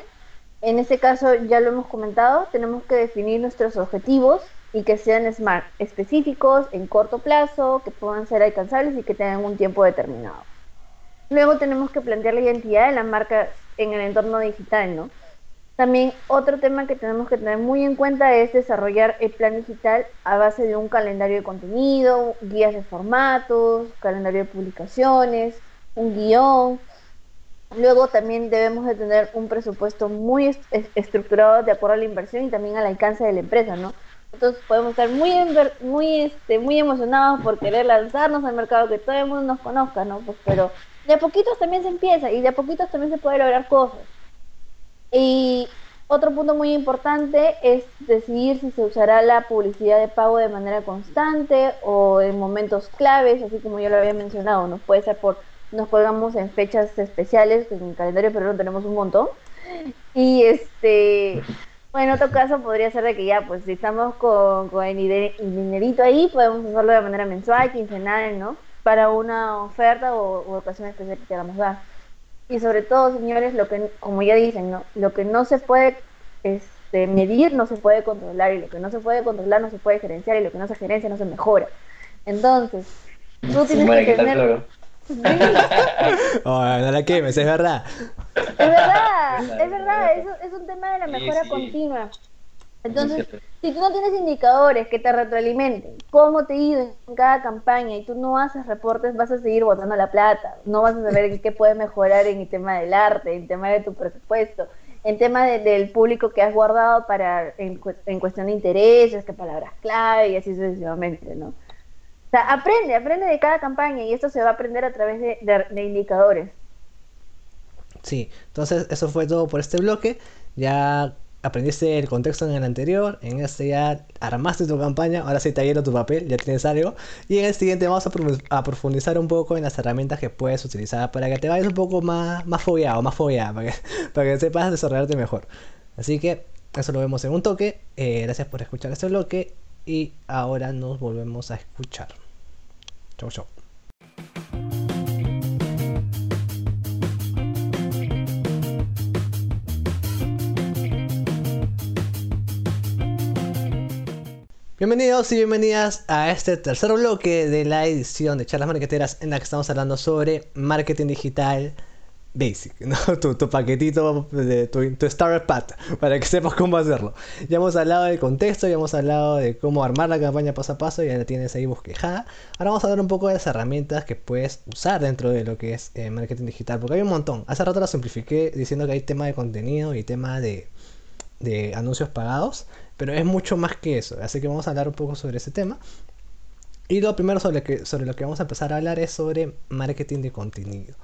En este caso ya lo hemos comentado, tenemos que definir nuestros objetivos y que sean smart, específicos, en corto plazo, que puedan ser alcanzables y que tengan un tiempo determinado. Luego tenemos que plantear la identidad de la marca en el entorno digital, ¿no? También otro tema que tenemos que tener muy en cuenta es desarrollar el plan digital a base de un calendario de contenido, guías de formatos, calendario de publicaciones, un guion. Luego también debemos de tener un presupuesto muy est- es- estructurado de acuerdo a la inversión y también al alcance de la empresa, ¿no? Entonces podemos estar muy muy este muy emocionados por querer lanzarnos al mercado que todo el mundo nos conozca, ¿no? Pues pero de a poquitos también se empieza y de a poquitos también se puede lograr cosas. Y otro punto muy importante es decidir si se usará la publicidad de pago de manera constante o en momentos claves, así como yo lo había mencionado, ¿no? Puede ser por, nos colgamos en fechas especiales, en el calendario pero tenemos un montón. Y este, bueno, en otro caso podría ser de que ya, pues si estamos con, con el diner- el dinerito ahí, podemos hacerlo de manera mensual, quincenal, ¿no? Para una oferta o, o ocasión especial que queramos dar. Y sobre todo, señores, lo que, como ya dicen, ¿no? Lo que no se puede este, medir no se puede controlar y lo que no se puede controlar no se puede gerenciar y lo que no se gerencia no se mejora. Entonces, tú Sí, tienes madre, que ¿qué tal, tener... Oh, no la quemes, es verdad. Es verdad, es verdad, es, es un tema de la Sí, mejora sí. continua. Entonces, si tú no tienes indicadores que te retroalimenten, cómo te ha ido en cada campaña y tú no haces reportes, vas a seguir botando la plata. No vas a saber en qué puedes mejorar en el tema del arte, en el tema de tu presupuesto, en tema de- del público que has guardado para en, en cuestión de intereses, qué palabras clave y así sucesivamente, ¿no? O sea, aprende, aprende de cada campaña y esto se va a aprender a través de, de- de indicadores. Sí, entonces eso fue todo por este bloque. Ya aprendiste el contexto en el anterior, en este ya armaste tu campaña, ahora sí está lleno tu papel, ya tienes algo. Y en el siguiente vamos a, profu- a profundizar un poco en las herramientas que puedes utilizar para que te vayas un poco más, más fogueado, más fogueada, para que, para que sepas desarrollarte mejor. Así que eso lo vemos en un toque. Eh, gracias por escuchar este bloque y ahora nos volvemos a escuchar. Chau, chau. Bienvenidos y bienvenidas a este tercer bloque de la edición de Charlas Marqueteras en la que estamos hablando sobre marketing digital basic, ¿no? tu, paquetito, de, tu, tu starter pack, para que sepas cómo hacerlo. Ya hemos hablado del contexto, ya hemos hablado de cómo armar la campaña paso a paso, ya la tienes ahí bosquejada. Ahora vamos a hablar un poco de las herramientas que puedes usar dentro de lo que es eh, marketing digital, porque hay un montón. Hace rato lo simplifiqué diciendo que hay tema de contenido y tema de, de anuncios pagados, pero es mucho más que eso, así que vamos a hablar un poco sobre ese tema. Y lo primero sobre, que, sobre lo que vamos a empezar a hablar es sobre marketing de contenido.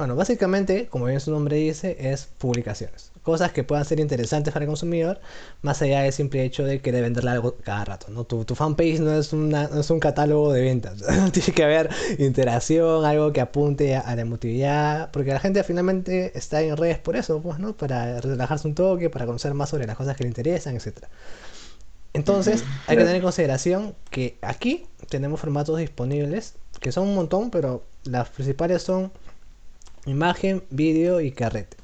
Bueno, básicamente, como bien su nombre dice, es publicaciones. Cosas que puedan ser interesantes para el consumidor, más allá del simple hecho de querer venderle algo cada rato. ¿no? Tu, tu fanpage no es, una, no es un catálogo de ventas. Tiene que haber interacción, algo que apunte a, la emotividad, porque la gente finalmente está en redes por eso, pues, ¿no? Para relajarse un toque, para conocer más sobre las cosas que le interesan, etc. Entonces, hay que tener en consideración que aquí tenemos formatos disponibles, que son un montón, pero las principales son imagen, vídeo y carrete.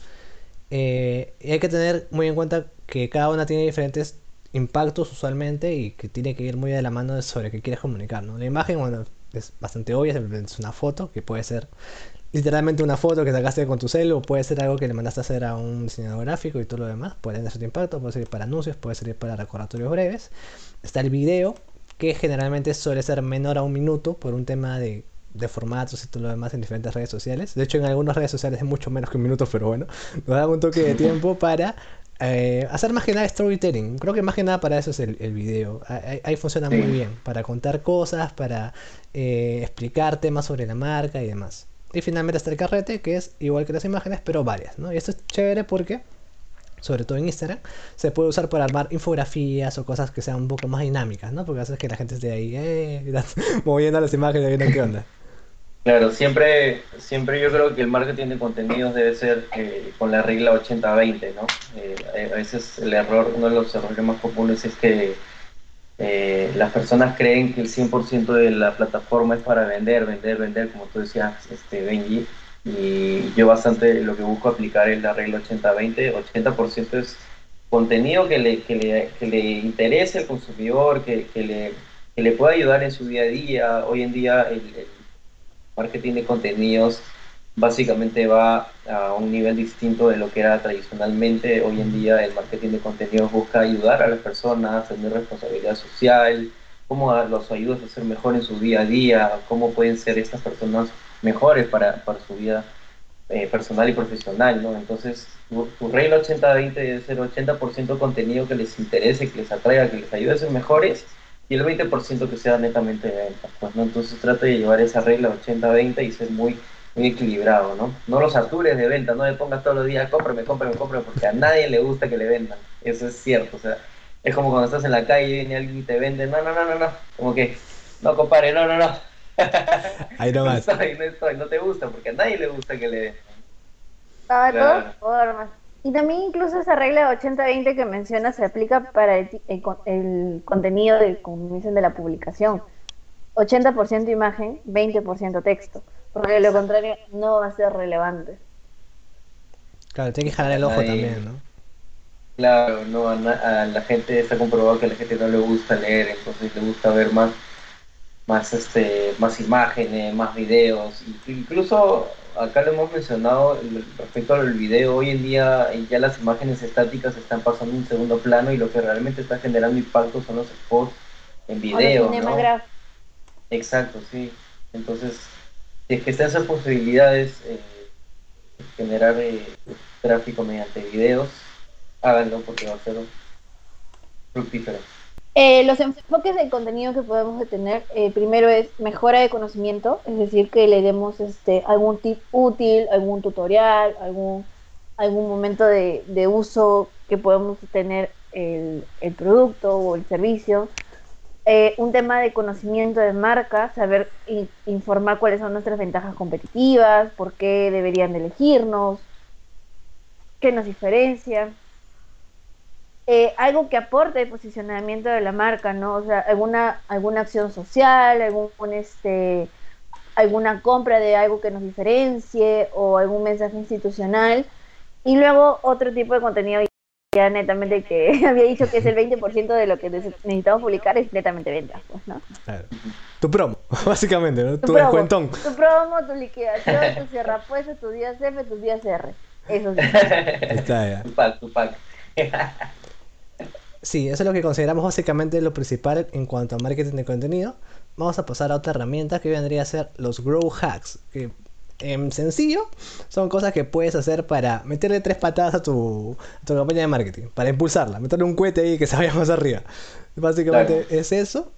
Eh, y hay que tener muy en cuenta que cada una tiene diferentes impactos usualmente y que tiene que ir muy de la mano sobre qué quieres comunicar. ¿no? La imagen, bueno, es bastante obvia, es una foto que puede ser literalmente una foto que sacaste con tu cel o puede ser algo que le mandaste a hacer a un diseñador gráfico y todo lo demás. Puede tener cierto impacto, puede ser para anuncios, puede ser para recordatorios breves. Está el video, que generalmente suele ser menor a un minuto por un tema de de formatos y todo lo demás en diferentes redes sociales. De hecho, en algunas redes sociales es mucho menos que un minuto, pero bueno, nos da un toque de tiempo para eh, hacer más que nada storytelling. Creo que más que nada para eso es el, el video. Ahí, funciona muy bien, para contar cosas, para eh, explicar temas sobre la marca y demás. Y finalmente está el carrete, que es igual que las imágenes, pero varias, ¿no? Y esto es chévere porque sobre todo en Instagram, se puede usar para armar infografías o cosas que sean un poco más dinámicas, ¿no? Porque haces que la gente esté ahí, eh, moviendo las imágenes, viendo qué onda. Claro, siempre, siempre yo creo que el marketing de contenidos debe ser eh, con la regla 80-20, ¿no? Eh, a veces el error, uno de los errores más comunes es que eh, las personas creen que el 100% de la plataforma es para vender, vender, vender, como tú decías, este, Benji, y yo bastante lo que busco aplicar es la regla 80-20, 80%, es contenido que le, que le, que le interese al consumidor, que, que, le, que le pueda ayudar en su día a día. Hoy en día el marketing de contenidos básicamente va a un nivel distinto de lo que era tradicionalmente. Hoy en día el marketing de contenidos busca ayudar a las personas, tener responsabilidad social, cómo los ayudas a ser mejor en su día a día, cómo pueden ser estas personas mejores para, para su vida eh, personal y profesional, ¿no? Entonces, tu, tu regla 80-20 debe ser 80% contenido que les interese, que les atraiga, que les ayude a ser mejores y el 20% que sea netamente de venta. Pues, ¿no? Entonces trata de llevar esa regla 80-20 y ser muy, muy equilibrado, ¿no? No los satures de venta, no le pongas todos los días, cómprame, cómprame, cómprame, porque a nadie le gusta que le vendan. Eso es cierto, o sea, es como cuando estás en la calle y viene alguien y te vende, no, no, no, no, no, como que, no, compadre, no, no, no. Ahí no, no estoy, no estoy, no te gusta, porque a nadie le gusta que le vendan. Todas formas. Y también incluso esa regla de 80-20 que mencionas se aplica para el, el, el contenido de, como dicen, de la publicación. 80% imagen, 20% texto. Porque de lo contrario no va a ser relevante. Claro, tiene que jalar el ojo Ahí. también, ¿no? Claro, no, a, a, la gente está comprobado que a la gente no le gusta leer, entonces le gusta ver más, más, este, más imágenes, más videos. Incluso acá lo hemos mencionado respecto al video, hoy en día ya las imágenes estáticas están pasando a un segundo plano y lo que realmente está generando impacto son los spots en video. ¿no? Exacto, sí. Entonces, si es que están esas posibilidades, eh, generar eh, tráfico mediante videos, háganlo porque va a ser fructífero. Eh, los enfoques del contenido que podemos tener, eh, primero es mejora de conocimiento, es decir, que le demos este, algún tip útil, algún tutorial, algún, algún momento de, de uso que podemos tener el, el, producto o el servicio. Eh, un tema de conocimiento de marca, saber informar cuáles son nuestras ventajas competitivas, por qué deberían de de de de elegirnos, qué nos diferencia. Eh, algo que aporte el posicionamiento de la marca, ¿no? O sea, alguna, alguna acción social, algún, este, alguna compra de algo que nos diferencie o algún mensaje institucional. Y luego otro tipo de contenido ya netamente que había dicho que es el 20% de lo que necesitamos publicar es netamente ventas, pues, ¿no? Claro. Tu promo, básicamente, ¿no? Tu, tu promo, descuentón. Tu promo, tu liquidación, tu cierra puestos, tus días F, tus días R. Eso sí. Está ya. Tu pack, tu pack. Sí, eso es lo que consideramos básicamente lo principal en cuanto a marketing de contenido. Vamos a pasar a otra herramienta que vendría a ser los Grow Hacks, que en sencillo son cosas que puedes hacer para meterle tres patadas a tu, a tu campaña de marketing, para impulsarla, meterle un cohete ahí que se vaya más arriba. Básicamente Claro. es eso.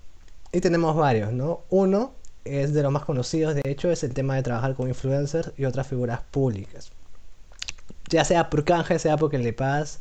Y tenemos varios, ¿no? Uno es de los más conocidos, de hecho, es el tema de trabajar con influencers y otras figuras públicas. Ya sea por canje, sea porque le pagas,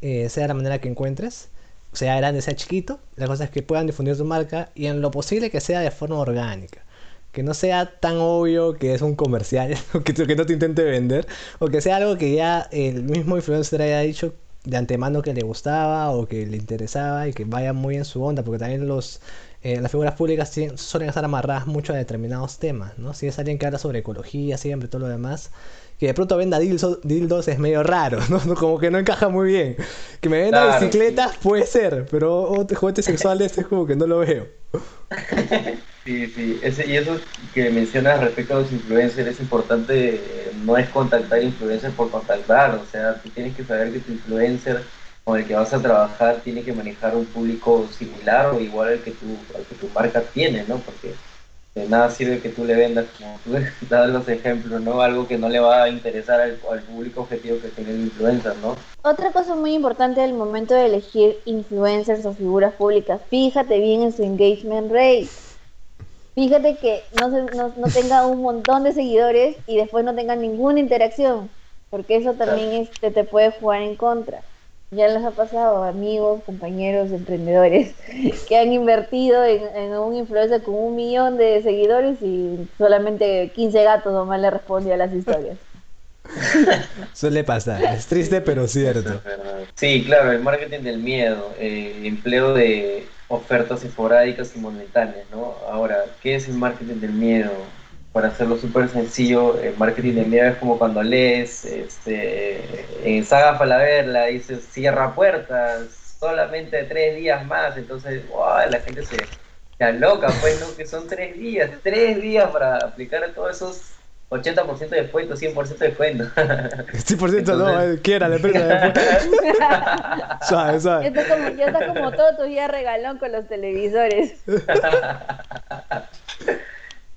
eh, sea la manera que encuentres, sea grande, sea chiquito, la cosa es que puedan difundir tu marca y en lo posible que sea de forma orgánica. Que no sea tan obvio que es un comercial, o que, que no te intente vender, o que sea algo que ya el mismo influencer haya dicho de antemano que le gustaba o que le interesaba y que vaya muy en su onda, porque también los, eh, las figuras públicas suelen estar amarradas mucho a determinados temas, ¿no? Si es alguien que habla sobre ecología, siempre todo lo demás, que de pronto venda dildos, dildos es medio raro, ¿no? Como que no encaja muy bien. Que me venda Claro, bicicletas puede ser, pero otro juguete sexual este es como que no lo veo. Sí, sí, ese, y eso que mencionas respecto a los influencers es importante, eh, no es contactar influencers por contactar, o sea, tú tienes que saber que tu influencer con el que vas a trabajar tiene que manejar un público similar o igual al que tu, al que tu marca tiene, ¿no? Porque de nada sirve que tú le vendas, como tú das los ejemplos, ¿no? Algo que no le va a interesar al, al público objetivo que tiene el influencer, ¿no? Otra cosa muy importante al momento de elegir influencers o figuras públicas, fíjate bien en su engagement rate. Fíjate que no, se- no, no tenga un montón de seguidores y después no tenga ninguna interacción, porque eso también este, te puede jugar en contra. Ya les ha pasado a amigos, compañeros, emprendedores que han invertido en, en un influencer con un millón de seguidores y solamente 15 gatos nomás le responde a las historias. Suele pasar, es triste pero cierto. Sí, claro, el marketing del miedo, eh, el empleo de ofertas esporádicas y momentáneas, ¿no? Ahora, ¿qué es el marketing del miedo? Para hacerlo súper sencillo, el marketing del miedo es como cuando lees este, en Saga Falabella, dices cierra puertas, solamente tres días más, entonces ¡guau! la gente se, se aloca, pues, ¿no? Que son tres días, tres días para aplicar todos esos 80% de descuento, 100% de descuento. 100% no, Entonces- eh, quiera la empresa. suave, Ya suave. está como, ya está como todo tu día regalón con los televisores.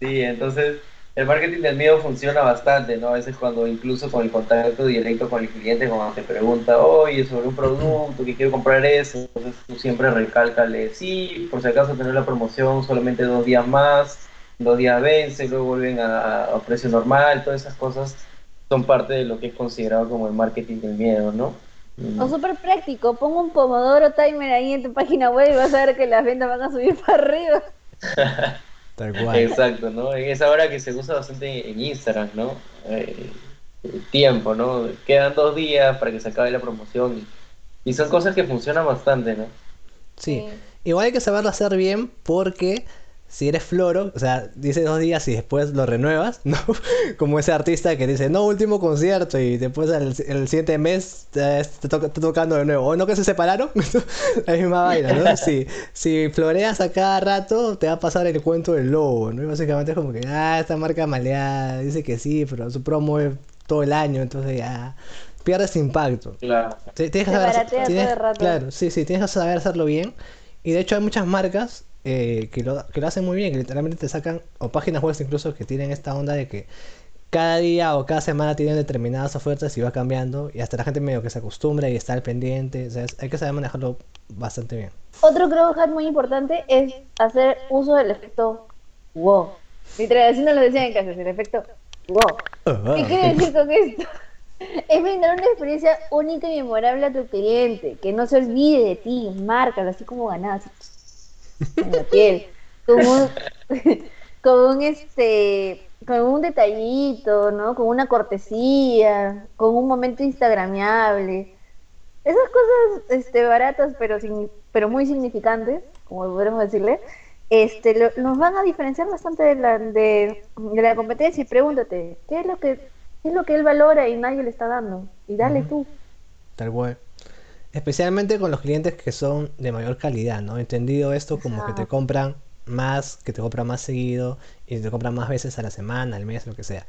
Sí, entonces el marketing del miedo funciona bastante, ¿no? A veces cuando incluso con el contacto directo con el cliente, cuando te pregunta, oye, sobre un producto que quiero comprar eso, entonces tú siempre recálcale, sí, por si acaso tener la promoción solamente dos días más, dos días vence, luego vuelven a, a precio normal, todas esas cosas son parte de lo que es considerado como el marketing del miedo, ¿no? Mm. O súper práctico, pon un pomodoro timer ahí en tu página web y vas a ver que las ventas van a subir para arriba. Tal cual. Exacto, ¿no? En esa hora que se usa bastante en Instagram, ¿no? Eh, el tiempo, ¿no? Quedan dos días para que se acabe la promoción y, y son cosas que funcionan bastante, ¿no? Sí. Igual hay que saberlo hacer bien porque si eres floro, o sea, dice dos días y después lo renuevas, ¿no? Como ese artista que dice, no, último concierto y después el, el siguiente mes eh, te toca está tocando de nuevo. ¿O no que se separaron? La misma vaina, ¿no? Si, si floreas a cada rato, te va a pasar el cuento del lobo, ¿no? Y básicamente es como que, ah, esta marca maleada, dice que sí, pero su promo es todo el año, entonces ya pierdes impacto. Claro. Tienes que saber tienes- todo el rato. Claro, sí, sí, tienes que saber hacerlo bien. Y de hecho hay muchas marcas eh, que, lo, que lo hacen muy bien, que literalmente te sacan, o páginas web incluso que tienen esta onda de que cada día o cada semana tienen determinadas ofertas y va cambiando. Y hasta la gente medio que se acostumbra y está al pendiente. O sea, es- hay que saber manejarlo bastante bien. Otro grow hack muy importante es hacer uso del efecto wow. Literal, así nos lo decían en casa, el efecto wow. ¿Qué quiere decir con esto? Es brindar una experiencia única y memorable a tu cliente, que no se olvide de ti, márcalo, así como ganado, así, en la piel, con un, con un este, con un detallito, ¿no? Con una cortesía, con un momento instagramiable. Esas cosas este, baratas, pero, sin, pero muy significantes, como podemos decirle, este, lo- nos van a diferenciar bastante de la, de, de la competencia. Y pregúntate, ¿qué es, lo que, ¿qué es lo que él valora y nadie le está dando? Y dale Ujú. tú. Tal cual. Especialmente con los clientes que son de mayor calidad, ¿no? Entendido esto como que te compran más, que te compran más seguido y te compran más veces a la semana, al mes, lo que sea.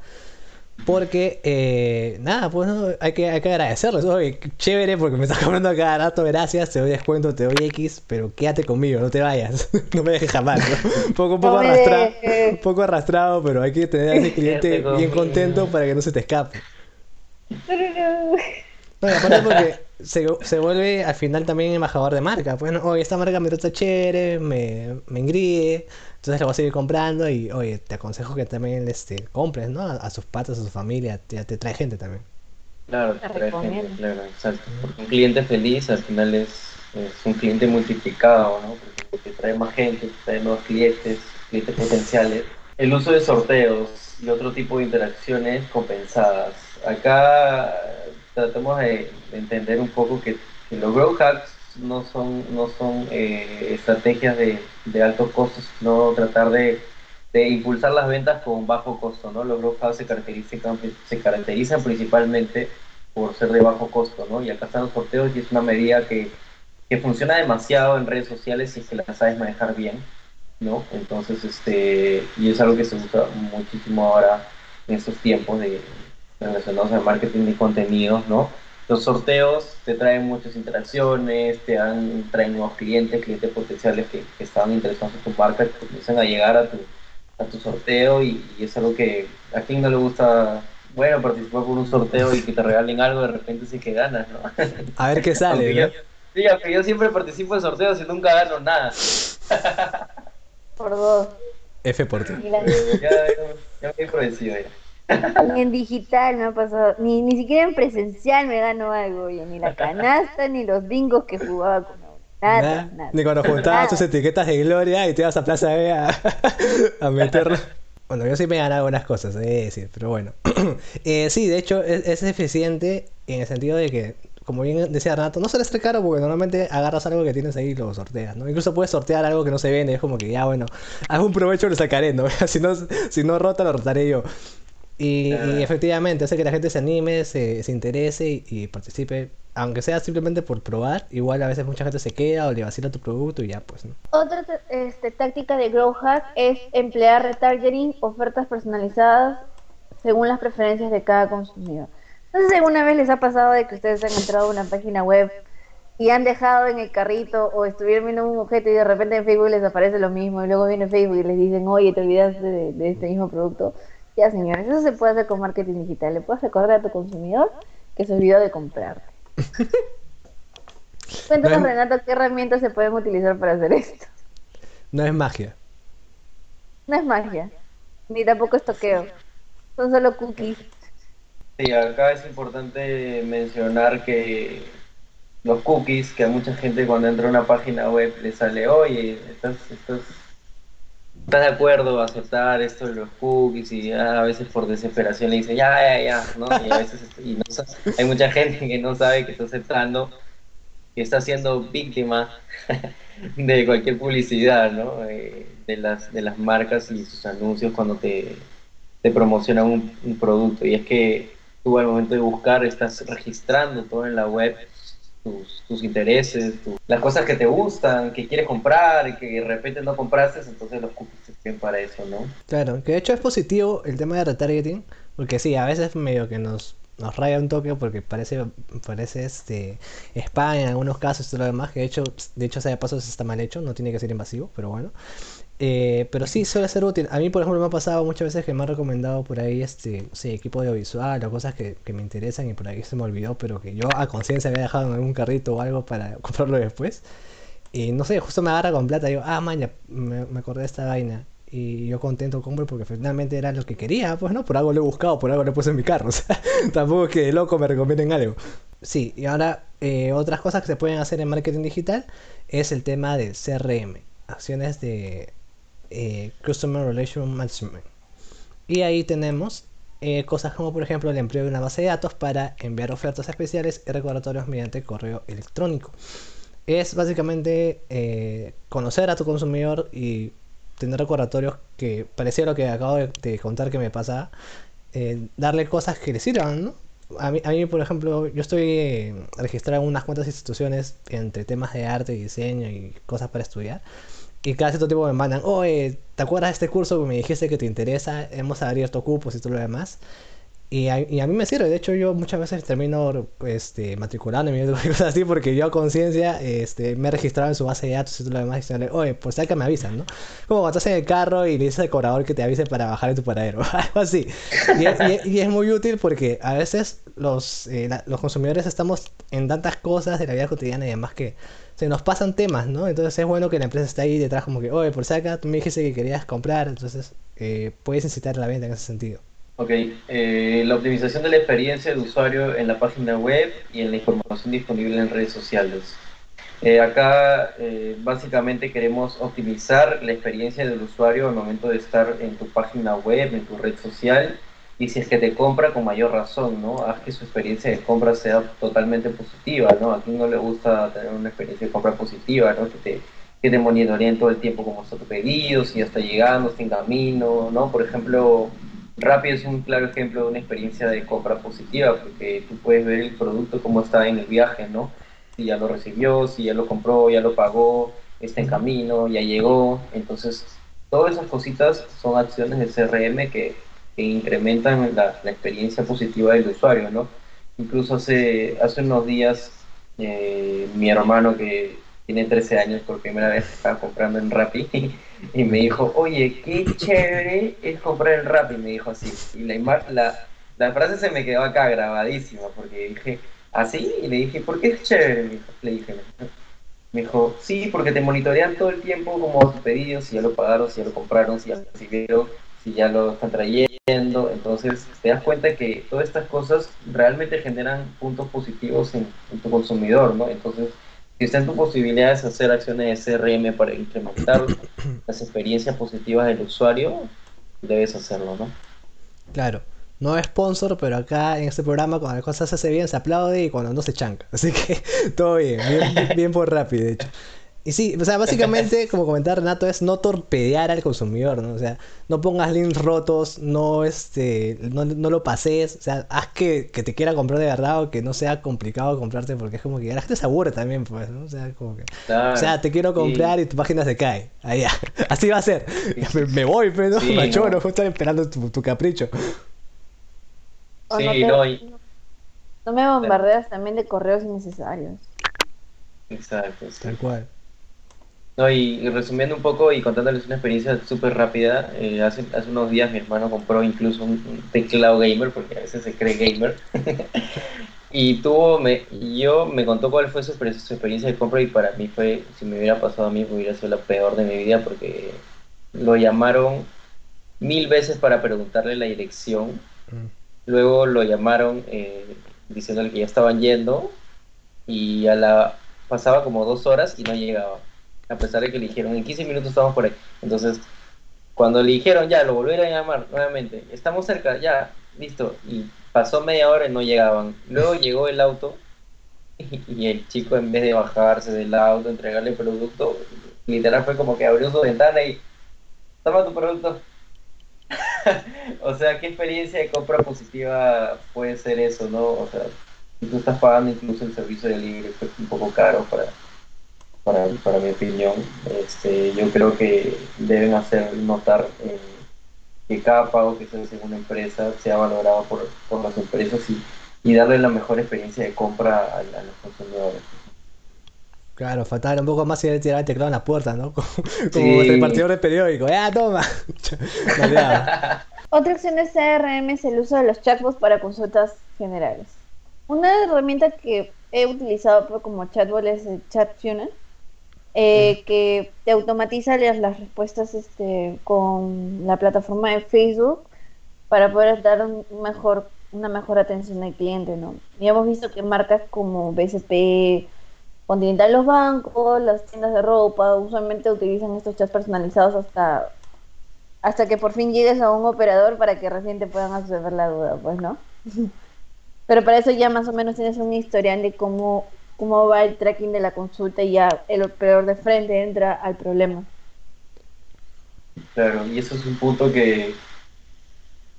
Porque, eh, nada, pues no, hay que, hay que agradecerles. Oye, chévere porque me estás comprando a cada rato, gracias, te doy descuento, te doy X, pero quédate conmigo, no te vayas, no me dejes jamás. ¿no? Un poco, un poco arrastrado, poco arrastrado, pero hay que tener a ese cliente bien contento para que no se te escape. Aparte porque se, se vuelve al final también embajador de marca. Pues, no, oye, esta marca me trata chévere, me, me engríe, entonces la voy a seguir comprando y, oye, te aconsejo que también este, compres, ¿no? A, a sus patas, a su familia, te, te trae gente también. Claro, Te trae gente, claro, exacto. Porque un cliente feliz al final es, es un cliente multiplicado, ¿no? Porque te trae más gente, te trae nuevos clientes, clientes potenciales. El uso de sorteos y otro tipo de interacciones compensadas. Acá tratamos de, de entender un poco que, que los growth hacks no son, no son eh, estrategias de, de alto costo, sino tratar de, de impulsar las ventas con bajo costo, ¿no? Los growth hacks se caracterizan, se caracterizan principalmente por ser de bajo costo, ¿no? Y acá están los sorteos y es una medida que, que funciona demasiado en redes sociales si es que la sabes manejar bien, ¿no? Entonces, este, y es algo que se usa muchísimo ahora en estos tiempos de relacionados al marketing de contenidos, ¿no? Los sorteos te traen muchas interacciones, te dan, traen nuevos clientes, clientes potenciales que, que estaban interesados en tu marca, que comienzan a llegar a tu, a tu sorteo y, y es algo que a quien no le gusta, bueno, participar por un sorteo y que te regalen algo, de repente sí que ganas, ¿no? A ver qué sale, ¿no? yo, sí, aunque yo siempre participo en sorteos y nunca gano nada. Por dos. F por ti. Ya, ya, ya me he producido ya. Ni en digital me ha pasado, ni, ni siquiera en presencial me gano algo, oye, ni la canasta, ni los bingos que jugaba con nada, Nada, nada. Ni cuando juntabas tus etiquetas de gloria y te ibas a Plaza B a, a meterlo. Bueno, yo sí me he ganado algunas cosas, he de decir, pero bueno. Eh, sí, de hecho es, es eficiente en el sentido de que, como bien decía Renato, no suele ser caro porque normalmente agarras algo que tienes ahí y lo sorteas, ¿no? Incluso puedes sortear algo que no se vende, es como que ya, bueno, algún provecho lo sacaré, ¿no? si no, si no rota, lo rotaré yo. Y, y efectivamente hace que la gente se anime, se, se interese y, y participe, aunque sea simplemente por probar, igual a veces mucha gente se queda o le vacila tu producto y ya pues, ¿no? Otra este, táctica de Grow Hack es emplear retargeting, ofertas personalizadas según las preferencias de cada consumidor. No sé si alguna vez les ha pasado de que ustedes han entrado a una página web y han dejado en el carrito o estuvieron viendo un objeto y de repente en Facebook les aparece lo mismo y luego viene Facebook y les dicen, oye, te olvidaste de, de este mismo producto. Ya, señores, eso se puede hacer con marketing digital. Le puedes recordar a tu consumidor que se olvidó de comprarte. Cuéntanos, No es- Renato, qué herramientas se pueden utilizar para hacer esto. No es magia. No es magia, ni tampoco es toqueo. Son solo cookies. Sí, acá es importante mencionar que los cookies, que a mucha gente cuando entra a una página web le sale, oye, ¿estás, estás, estás de acuerdo a aceptar esto de los cookies? Y a veces por desesperación le dice, ya, ya, ya, ¿no? Y a veces y no hay mucha gente que no sabe que está aceptando, que está siendo víctima de cualquier publicidad, ¿no? Eh, de, las, de las marcas y sus anuncios cuando te, te promocionan un, un producto. Y es que tú al momento de buscar estás registrando todo en la web, tus, tus intereses, tu- las cosas que te gustan, que quieres comprar y que de repente no compraste, entonces los te sirven para eso, ¿no? Claro, que de hecho es positivo el tema de retargeting, porque sí, a veces medio que nos, nos raya un toque porque parece, parece este spam en algunos casos y todo lo demás, que de hecho, de hecho, sea de paso, está mal hecho, no tiene que ser invasivo, pero bueno. Eh, pero sí suele ser útil. A mí, por ejemplo, me ha pasado muchas veces que me han recomendado por ahí este, sé, equipo audiovisual o cosas que, que me interesan y por ahí se me olvidó, pero que yo a conciencia había dejado en algún carrito o algo para comprarlo después. Y no sé, justo me agarra con plata y digo, ah, man, ya me, acordé de esta vaina. Y yo contento compro porque finalmente era lo que quería, pues no, por algo lo he buscado, por algo lo he puesto en mi carro. O sea, tampoco es que loco me recomienden algo. Sí, y ahora eh, otras cosas que se pueden hacer en marketing digital es el tema del CRM, acciones de eh, Customer Relation Management. Y ahí tenemos eh, cosas como por ejemplo el empleo de una base de datos para enviar ofertas especiales y recordatorios mediante correo electrónico. Es básicamente eh, conocer a tu consumidor y tener recordatorios que parecía lo que acabo de, contar que me pasa, darle cosas que le sirvan, ¿no? A mí, a mí, por ejemplo, yo estoy registrado en unas cuantas instituciones entre temas de arte y diseño y cosas para estudiar. Y cada cierto tiempo me mandan, oye, ¿te acuerdas de este curso que me dijiste que te interesa? Hemos abierto cupos y todo lo demás. Y a, mí me sirve, de hecho yo muchas veces termino este, matriculando y cosas así porque yo a conciencia este, me he registrado en su base de datos y todo lo demás y diciendo, oye, pues que me avisan, ¿no? Como cuando estás en el carro y le dices al cobrador que te avise para bajar en tu paradero, algo así. Y es, muy útil porque a veces los, eh, los consumidores estamos en tantas cosas de la vida cotidiana y demás que se nos pasan temas, ¿no? Entonces es bueno que la empresa esté ahí detrás como que, oye, por saca, tú me dijiste que querías comprar, entonces eh, puedes incitar la venta en ese sentido. Ok, eh, la optimización de la experiencia de usuario en la página web y en la información disponible en redes sociales. Eh, acá básicamente queremos optimizar la experiencia del usuario al momento de estar en tu página web, en tu red social y si es que te compra con mayor razón, ¿no? Haz que su experiencia de compra sea totalmente positiva, ¿no? A quien no le gusta tener una experiencia de compra positiva, ¿no? Que te, que te monitoreen todo el tiempo cómo está tu pedido, si ya está llegando, está en camino, ¿no? Por ejemplo, Rappi es un claro ejemplo de una experiencia de compra positiva, porque tú puedes ver el producto cómo está en el viaje, ¿no? Si ya lo recibió, si ya lo compró, ya lo pagó, está en camino, ya llegó. Entonces, todas esas cositas son acciones de CRM que que incrementan la, experiencia positiva del usuario, ¿no? Incluso hace, hace unos días eh, mi hermano que tiene 13 años por primera vez estaba comprando en Rappi y me dijo, oye, qué chévere es comprar en Rappi, me dijo así. Y la, la, la frase se me quedó acá grabadísima porque dije, ¿así? y le dije, ¿por qué es chévere? Le dije, me dijo, sí, porque te monitorean todo el tiempo como tus pedidos, si ya lo pagaron, si ya lo compraron, si ya lo recibieron, si ya lo están trayendo entonces te das cuenta que todas estas cosas realmente generan puntos positivos en, tu consumidor, ¿no? Entonces, si está en tu posibilidades de hacer acciones de CRM para incrementar las experiencias positivas del usuario, debes hacerlo, ¿no? Claro. No es sponsor, pero acá en este programa cuando las cosas se hace bien se aplaude y cuando no se chanca. Así que todo bien, bien, bien por rápido, de hecho. Y sí, o sea, básicamente, como comentaba Renato, es no torpedear al consumidor, ¿no? O sea, no pongas links rotos, no este, no, lo pases, o sea, haz que, te quiera comprar de verdad o que no sea complicado comprarte porque es como que la gente se aburre también, pues, ¿no? O sea, como que, o sea, te quiero comprar y tu página se cae, allá, así va a ser, me, voy, pero pues, ¿no? Macho, no. estoy esperando tu, capricho. Sí, no, no me bombardeas también de correos innecesarios. Exacto, tal cual. No, y, resumiendo un poco y contándoles una experiencia súper rápida, eh, hace, hace unos días mi hermano compró incluso un, teclado gamer, porque a veces se cree gamer, y tuvo, me, yo me contó cuál fue su, experiencia de compra y para mí fue, si me hubiera pasado a mí, hubiera sido la peor de mi vida porque lo llamaron mil veces para preguntarle la dirección, mm. luego lo llamaron eh, diciéndole que ya estaban yendo y a la pasaba como dos horas y no llegaba a pesar de que le dijeron en 15 minutos estamos por ahí. Entonces, cuando le dijeron ya, lo volvieron a llamar nuevamente, estamos cerca, ya, listo, y pasó media hora y no llegaban. Luego llegó el auto y, el chico en vez de bajarse del auto, entregarle el producto, literal fue como que abrió su ventana y toma tu producto. o sea, ¿qué experiencia de compra positiva puede ser eso, no? O sea, si tú estás pagando incluso el servicio de libre, fue un poco caro para para, para mi opinión. Este, yo creo que deben hacer notar eh, que cada pago que se hace en una empresa sea valorado por, por las empresas y, y, darle la mejor experiencia de compra a, los consumidores. Claro, faltaba un poco más y tirar el teclado en la puerta, ¿no? Como, el repartidor de periódico. ¡Ya, toma! Otra acción de CRM es el uso de los chatbots para consultas generales. Una herramienta que he utilizado como chatbot es el ChatFunnel, eh, que te automatiza las respuestas este, con la plataforma de Facebook para poder dar un mejor, una mejor atención al cliente, ¿no? Y hemos visto que marcas como BCP, Continental, los bancos, las tiendas de ropa, usualmente utilizan estos chats personalizados hasta hasta que por fin llegues a un operador para que recién te puedan resolver la duda, pues, ¿no? Pero para eso ya más o menos tienes un historial de cómo, cómo va el tracking de la consulta y ya el operador de frente entra al problema. Claro, y eso es un punto que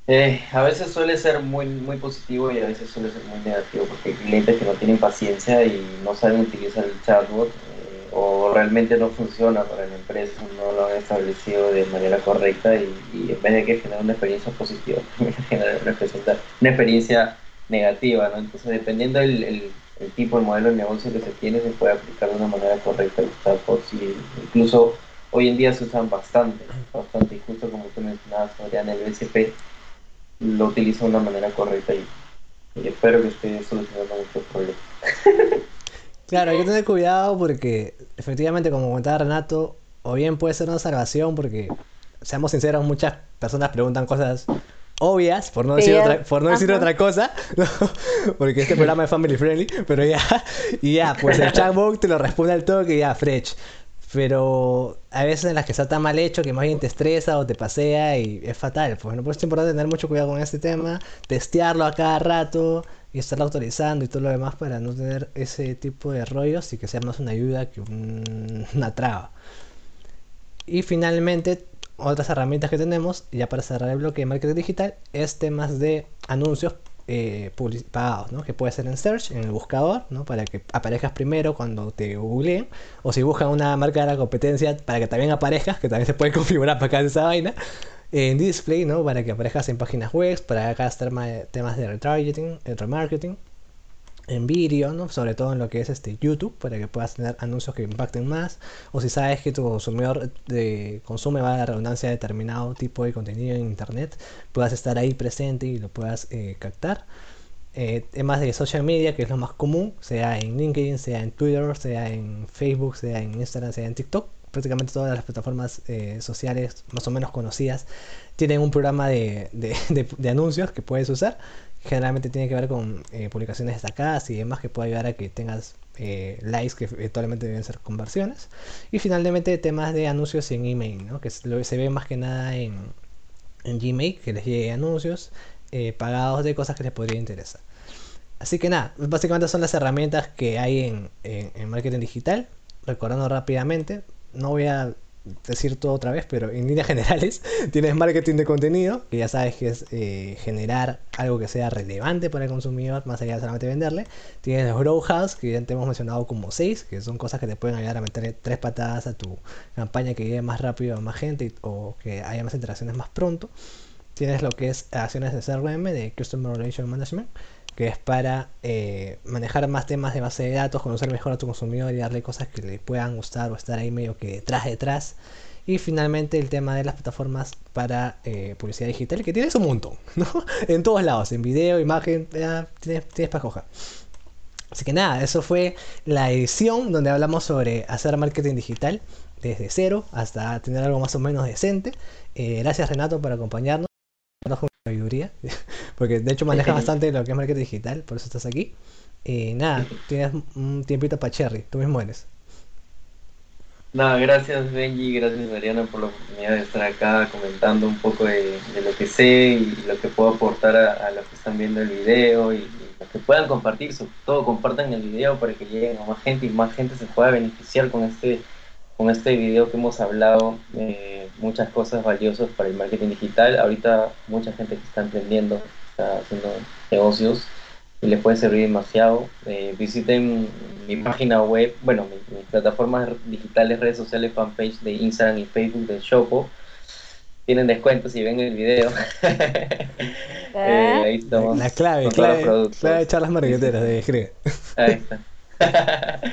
eh, a veces suele ser muy, muy positivo y a veces suele ser muy negativo porque hay clientes que no tienen paciencia y no saben utilizar el chatbot eh, o realmente no funciona para la empresa, no lo han establecido de manera correcta y, en vez de que genere una experiencia positiva, genera una experiencia negativa, ¿no? Entonces, dependiendo del el, tipo de modelo de negocio que se tiene, se puede aplicar de una manera correcta los chatbots y incluso hoy en día se usan bastante, bastante, y justo como tú mencionabas, Adrián, el BCP lo utiliza de una manera correcta y, espero que esté solucionando muchos problemas. claro, hay que tener cuidado porque efectivamente, como comentaba Renato, o bien puede ser una salvación porque, seamos sinceros, muchas personas preguntan cosas obvias, por no decir, otra, por no decir otra cosa, porque este programa es family friendly, pero ya, y ya, pues el chatbot te lo responde al toque y ya, fresh pero a veces en las que está tan mal hecho que más bien te estresa o te pasea y es fatal. Pues no por eso es importante tener mucho cuidado con este tema, testearlo a cada rato y estarlo autorizando y todo lo demás para no tener ese tipo de rollos y que sea más una ayuda que una traba. Y finalmente, otras herramientas que tenemos, ya para cerrar el bloque de marketing digital, es temas de anuncios eh, pagados, ¿no? que puede ser en search, en el buscador, ¿no? para que aparezcas primero cuando te googleen, o si buscan una marca de la competencia para que también aparezcas, que también se puede configurar para acá esa vaina, en display, ¿no? para que aparezcas en páginas web, para acá temas de retargeting, remarketing en vídeo, ¿no? sobre todo en lo que es este YouTube, para que puedas tener anuncios que impacten más, o si sabes que tu consumidor de, consume va a la redundancia de determinado tipo de contenido en internet, puedas estar ahí presente y lo puedas eh, captar. Eh, temas de social media, que es lo más común, sea en LinkedIn, sea en Twitter, sea en Facebook, sea en Instagram, sea en TikTok, prácticamente todas las plataformas eh, sociales más o menos conocidas tienen un programa de, de, anuncios que puedes usar generalmente tiene que ver con eh, publicaciones destacadas y demás que puede ayudar a que tengas eh, likes que eventualmente deben ser conversiones. Y finalmente temas de anuncios en email, ¿no? que se ve más que nada en, en Gmail, que les llegue anuncios eh, pagados de cosas que les podría interesar. Así que nada, básicamente son las herramientas que hay en, en marketing digital. Recordando rápidamente, no voy a decir todo otra vez, pero en líneas generales tienes marketing de contenido, que ya sabes que es eh, generar algo que sea relevante para el consumidor, más allá de solamente venderle. Tienes los Grow House, que ya te hemos mencionado como seis, que son cosas que te pueden ayudar a meter tres patadas a tu campaña que llegue más rápido a más gente o que haya más interacciones más pronto. Tienes lo que es acciones de CRM, de Customer Relation Management, que es para eh, manejar más temas de base de datos, conocer mejor a tu consumidor y darle cosas que le puedan gustar o estar ahí medio que detrás detrás. Y finalmente el tema de las plataformas para eh, publicidad digital, que tienes un montón, ¿no? En todos lados, en video, imagen, tienes, tienes para coger. Así que nada, eso fue la edición donde hablamos sobre hacer marketing digital desde cero hasta tener algo más o menos decente. Eh, gracias Renato por acompañarnos sabiduría, porque de hecho maneja bastante lo que es marketing digital, por eso estás aquí. Y nada, tienes un tiempito para Cherry, tú mismo eres. Nada, gracias Benji, gracias Mariana por la oportunidad de estar acá comentando un poco de, lo que sé y lo que puedo aportar a, los que están viendo el video y, los que puedan compartir, sobre todo compartan el video para que lleguen a más gente y más gente se pueda beneficiar con este con este video que hemos hablado eh, muchas cosas valiosas para el marketing digital. Ahorita mucha gente que está emprendiendo, está haciendo negocios y les puede servir demasiado. Eh, visiten mi página web, bueno, mis, plataformas digitales, redes sociales, fanpage de Instagram y Facebook de Shopo. Tienen descuentos si ven el video. eh, ahí estamos. La clave, clave, clave de charlas marqueteras de escribe. Ahí está.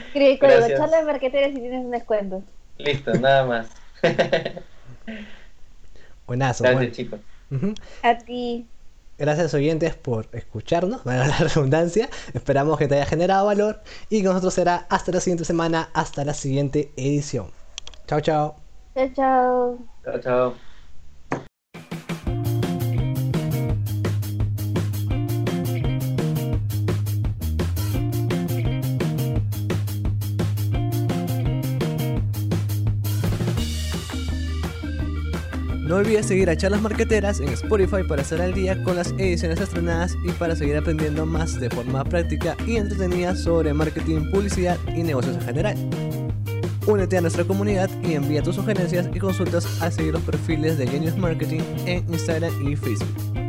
Escribe código charlas marqueteras y tienes un descuento. Listo, nada más. Buenazo. Gracias, chicos. A ti. Gracias oyentes por escucharnos, a la redundancia. Esperamos que te haya generado valor y con nosotros será hasta la siguiente semana, hasta la siguiente edición. Chao, chao. Chao, chao. Chao, chao. No olvides seguir a Charlas Marqueteras en Spotify para estar al día con las ediciones estrenadas y para seguir aprendiendo más de forma práctica y entretenida sobre marketing, publicidad y negocios en general. Únete a nuestra comunidad y envía tus sugerencias y consultas a seguir los perfiles de Genius Marketing en Instagram y Facebook.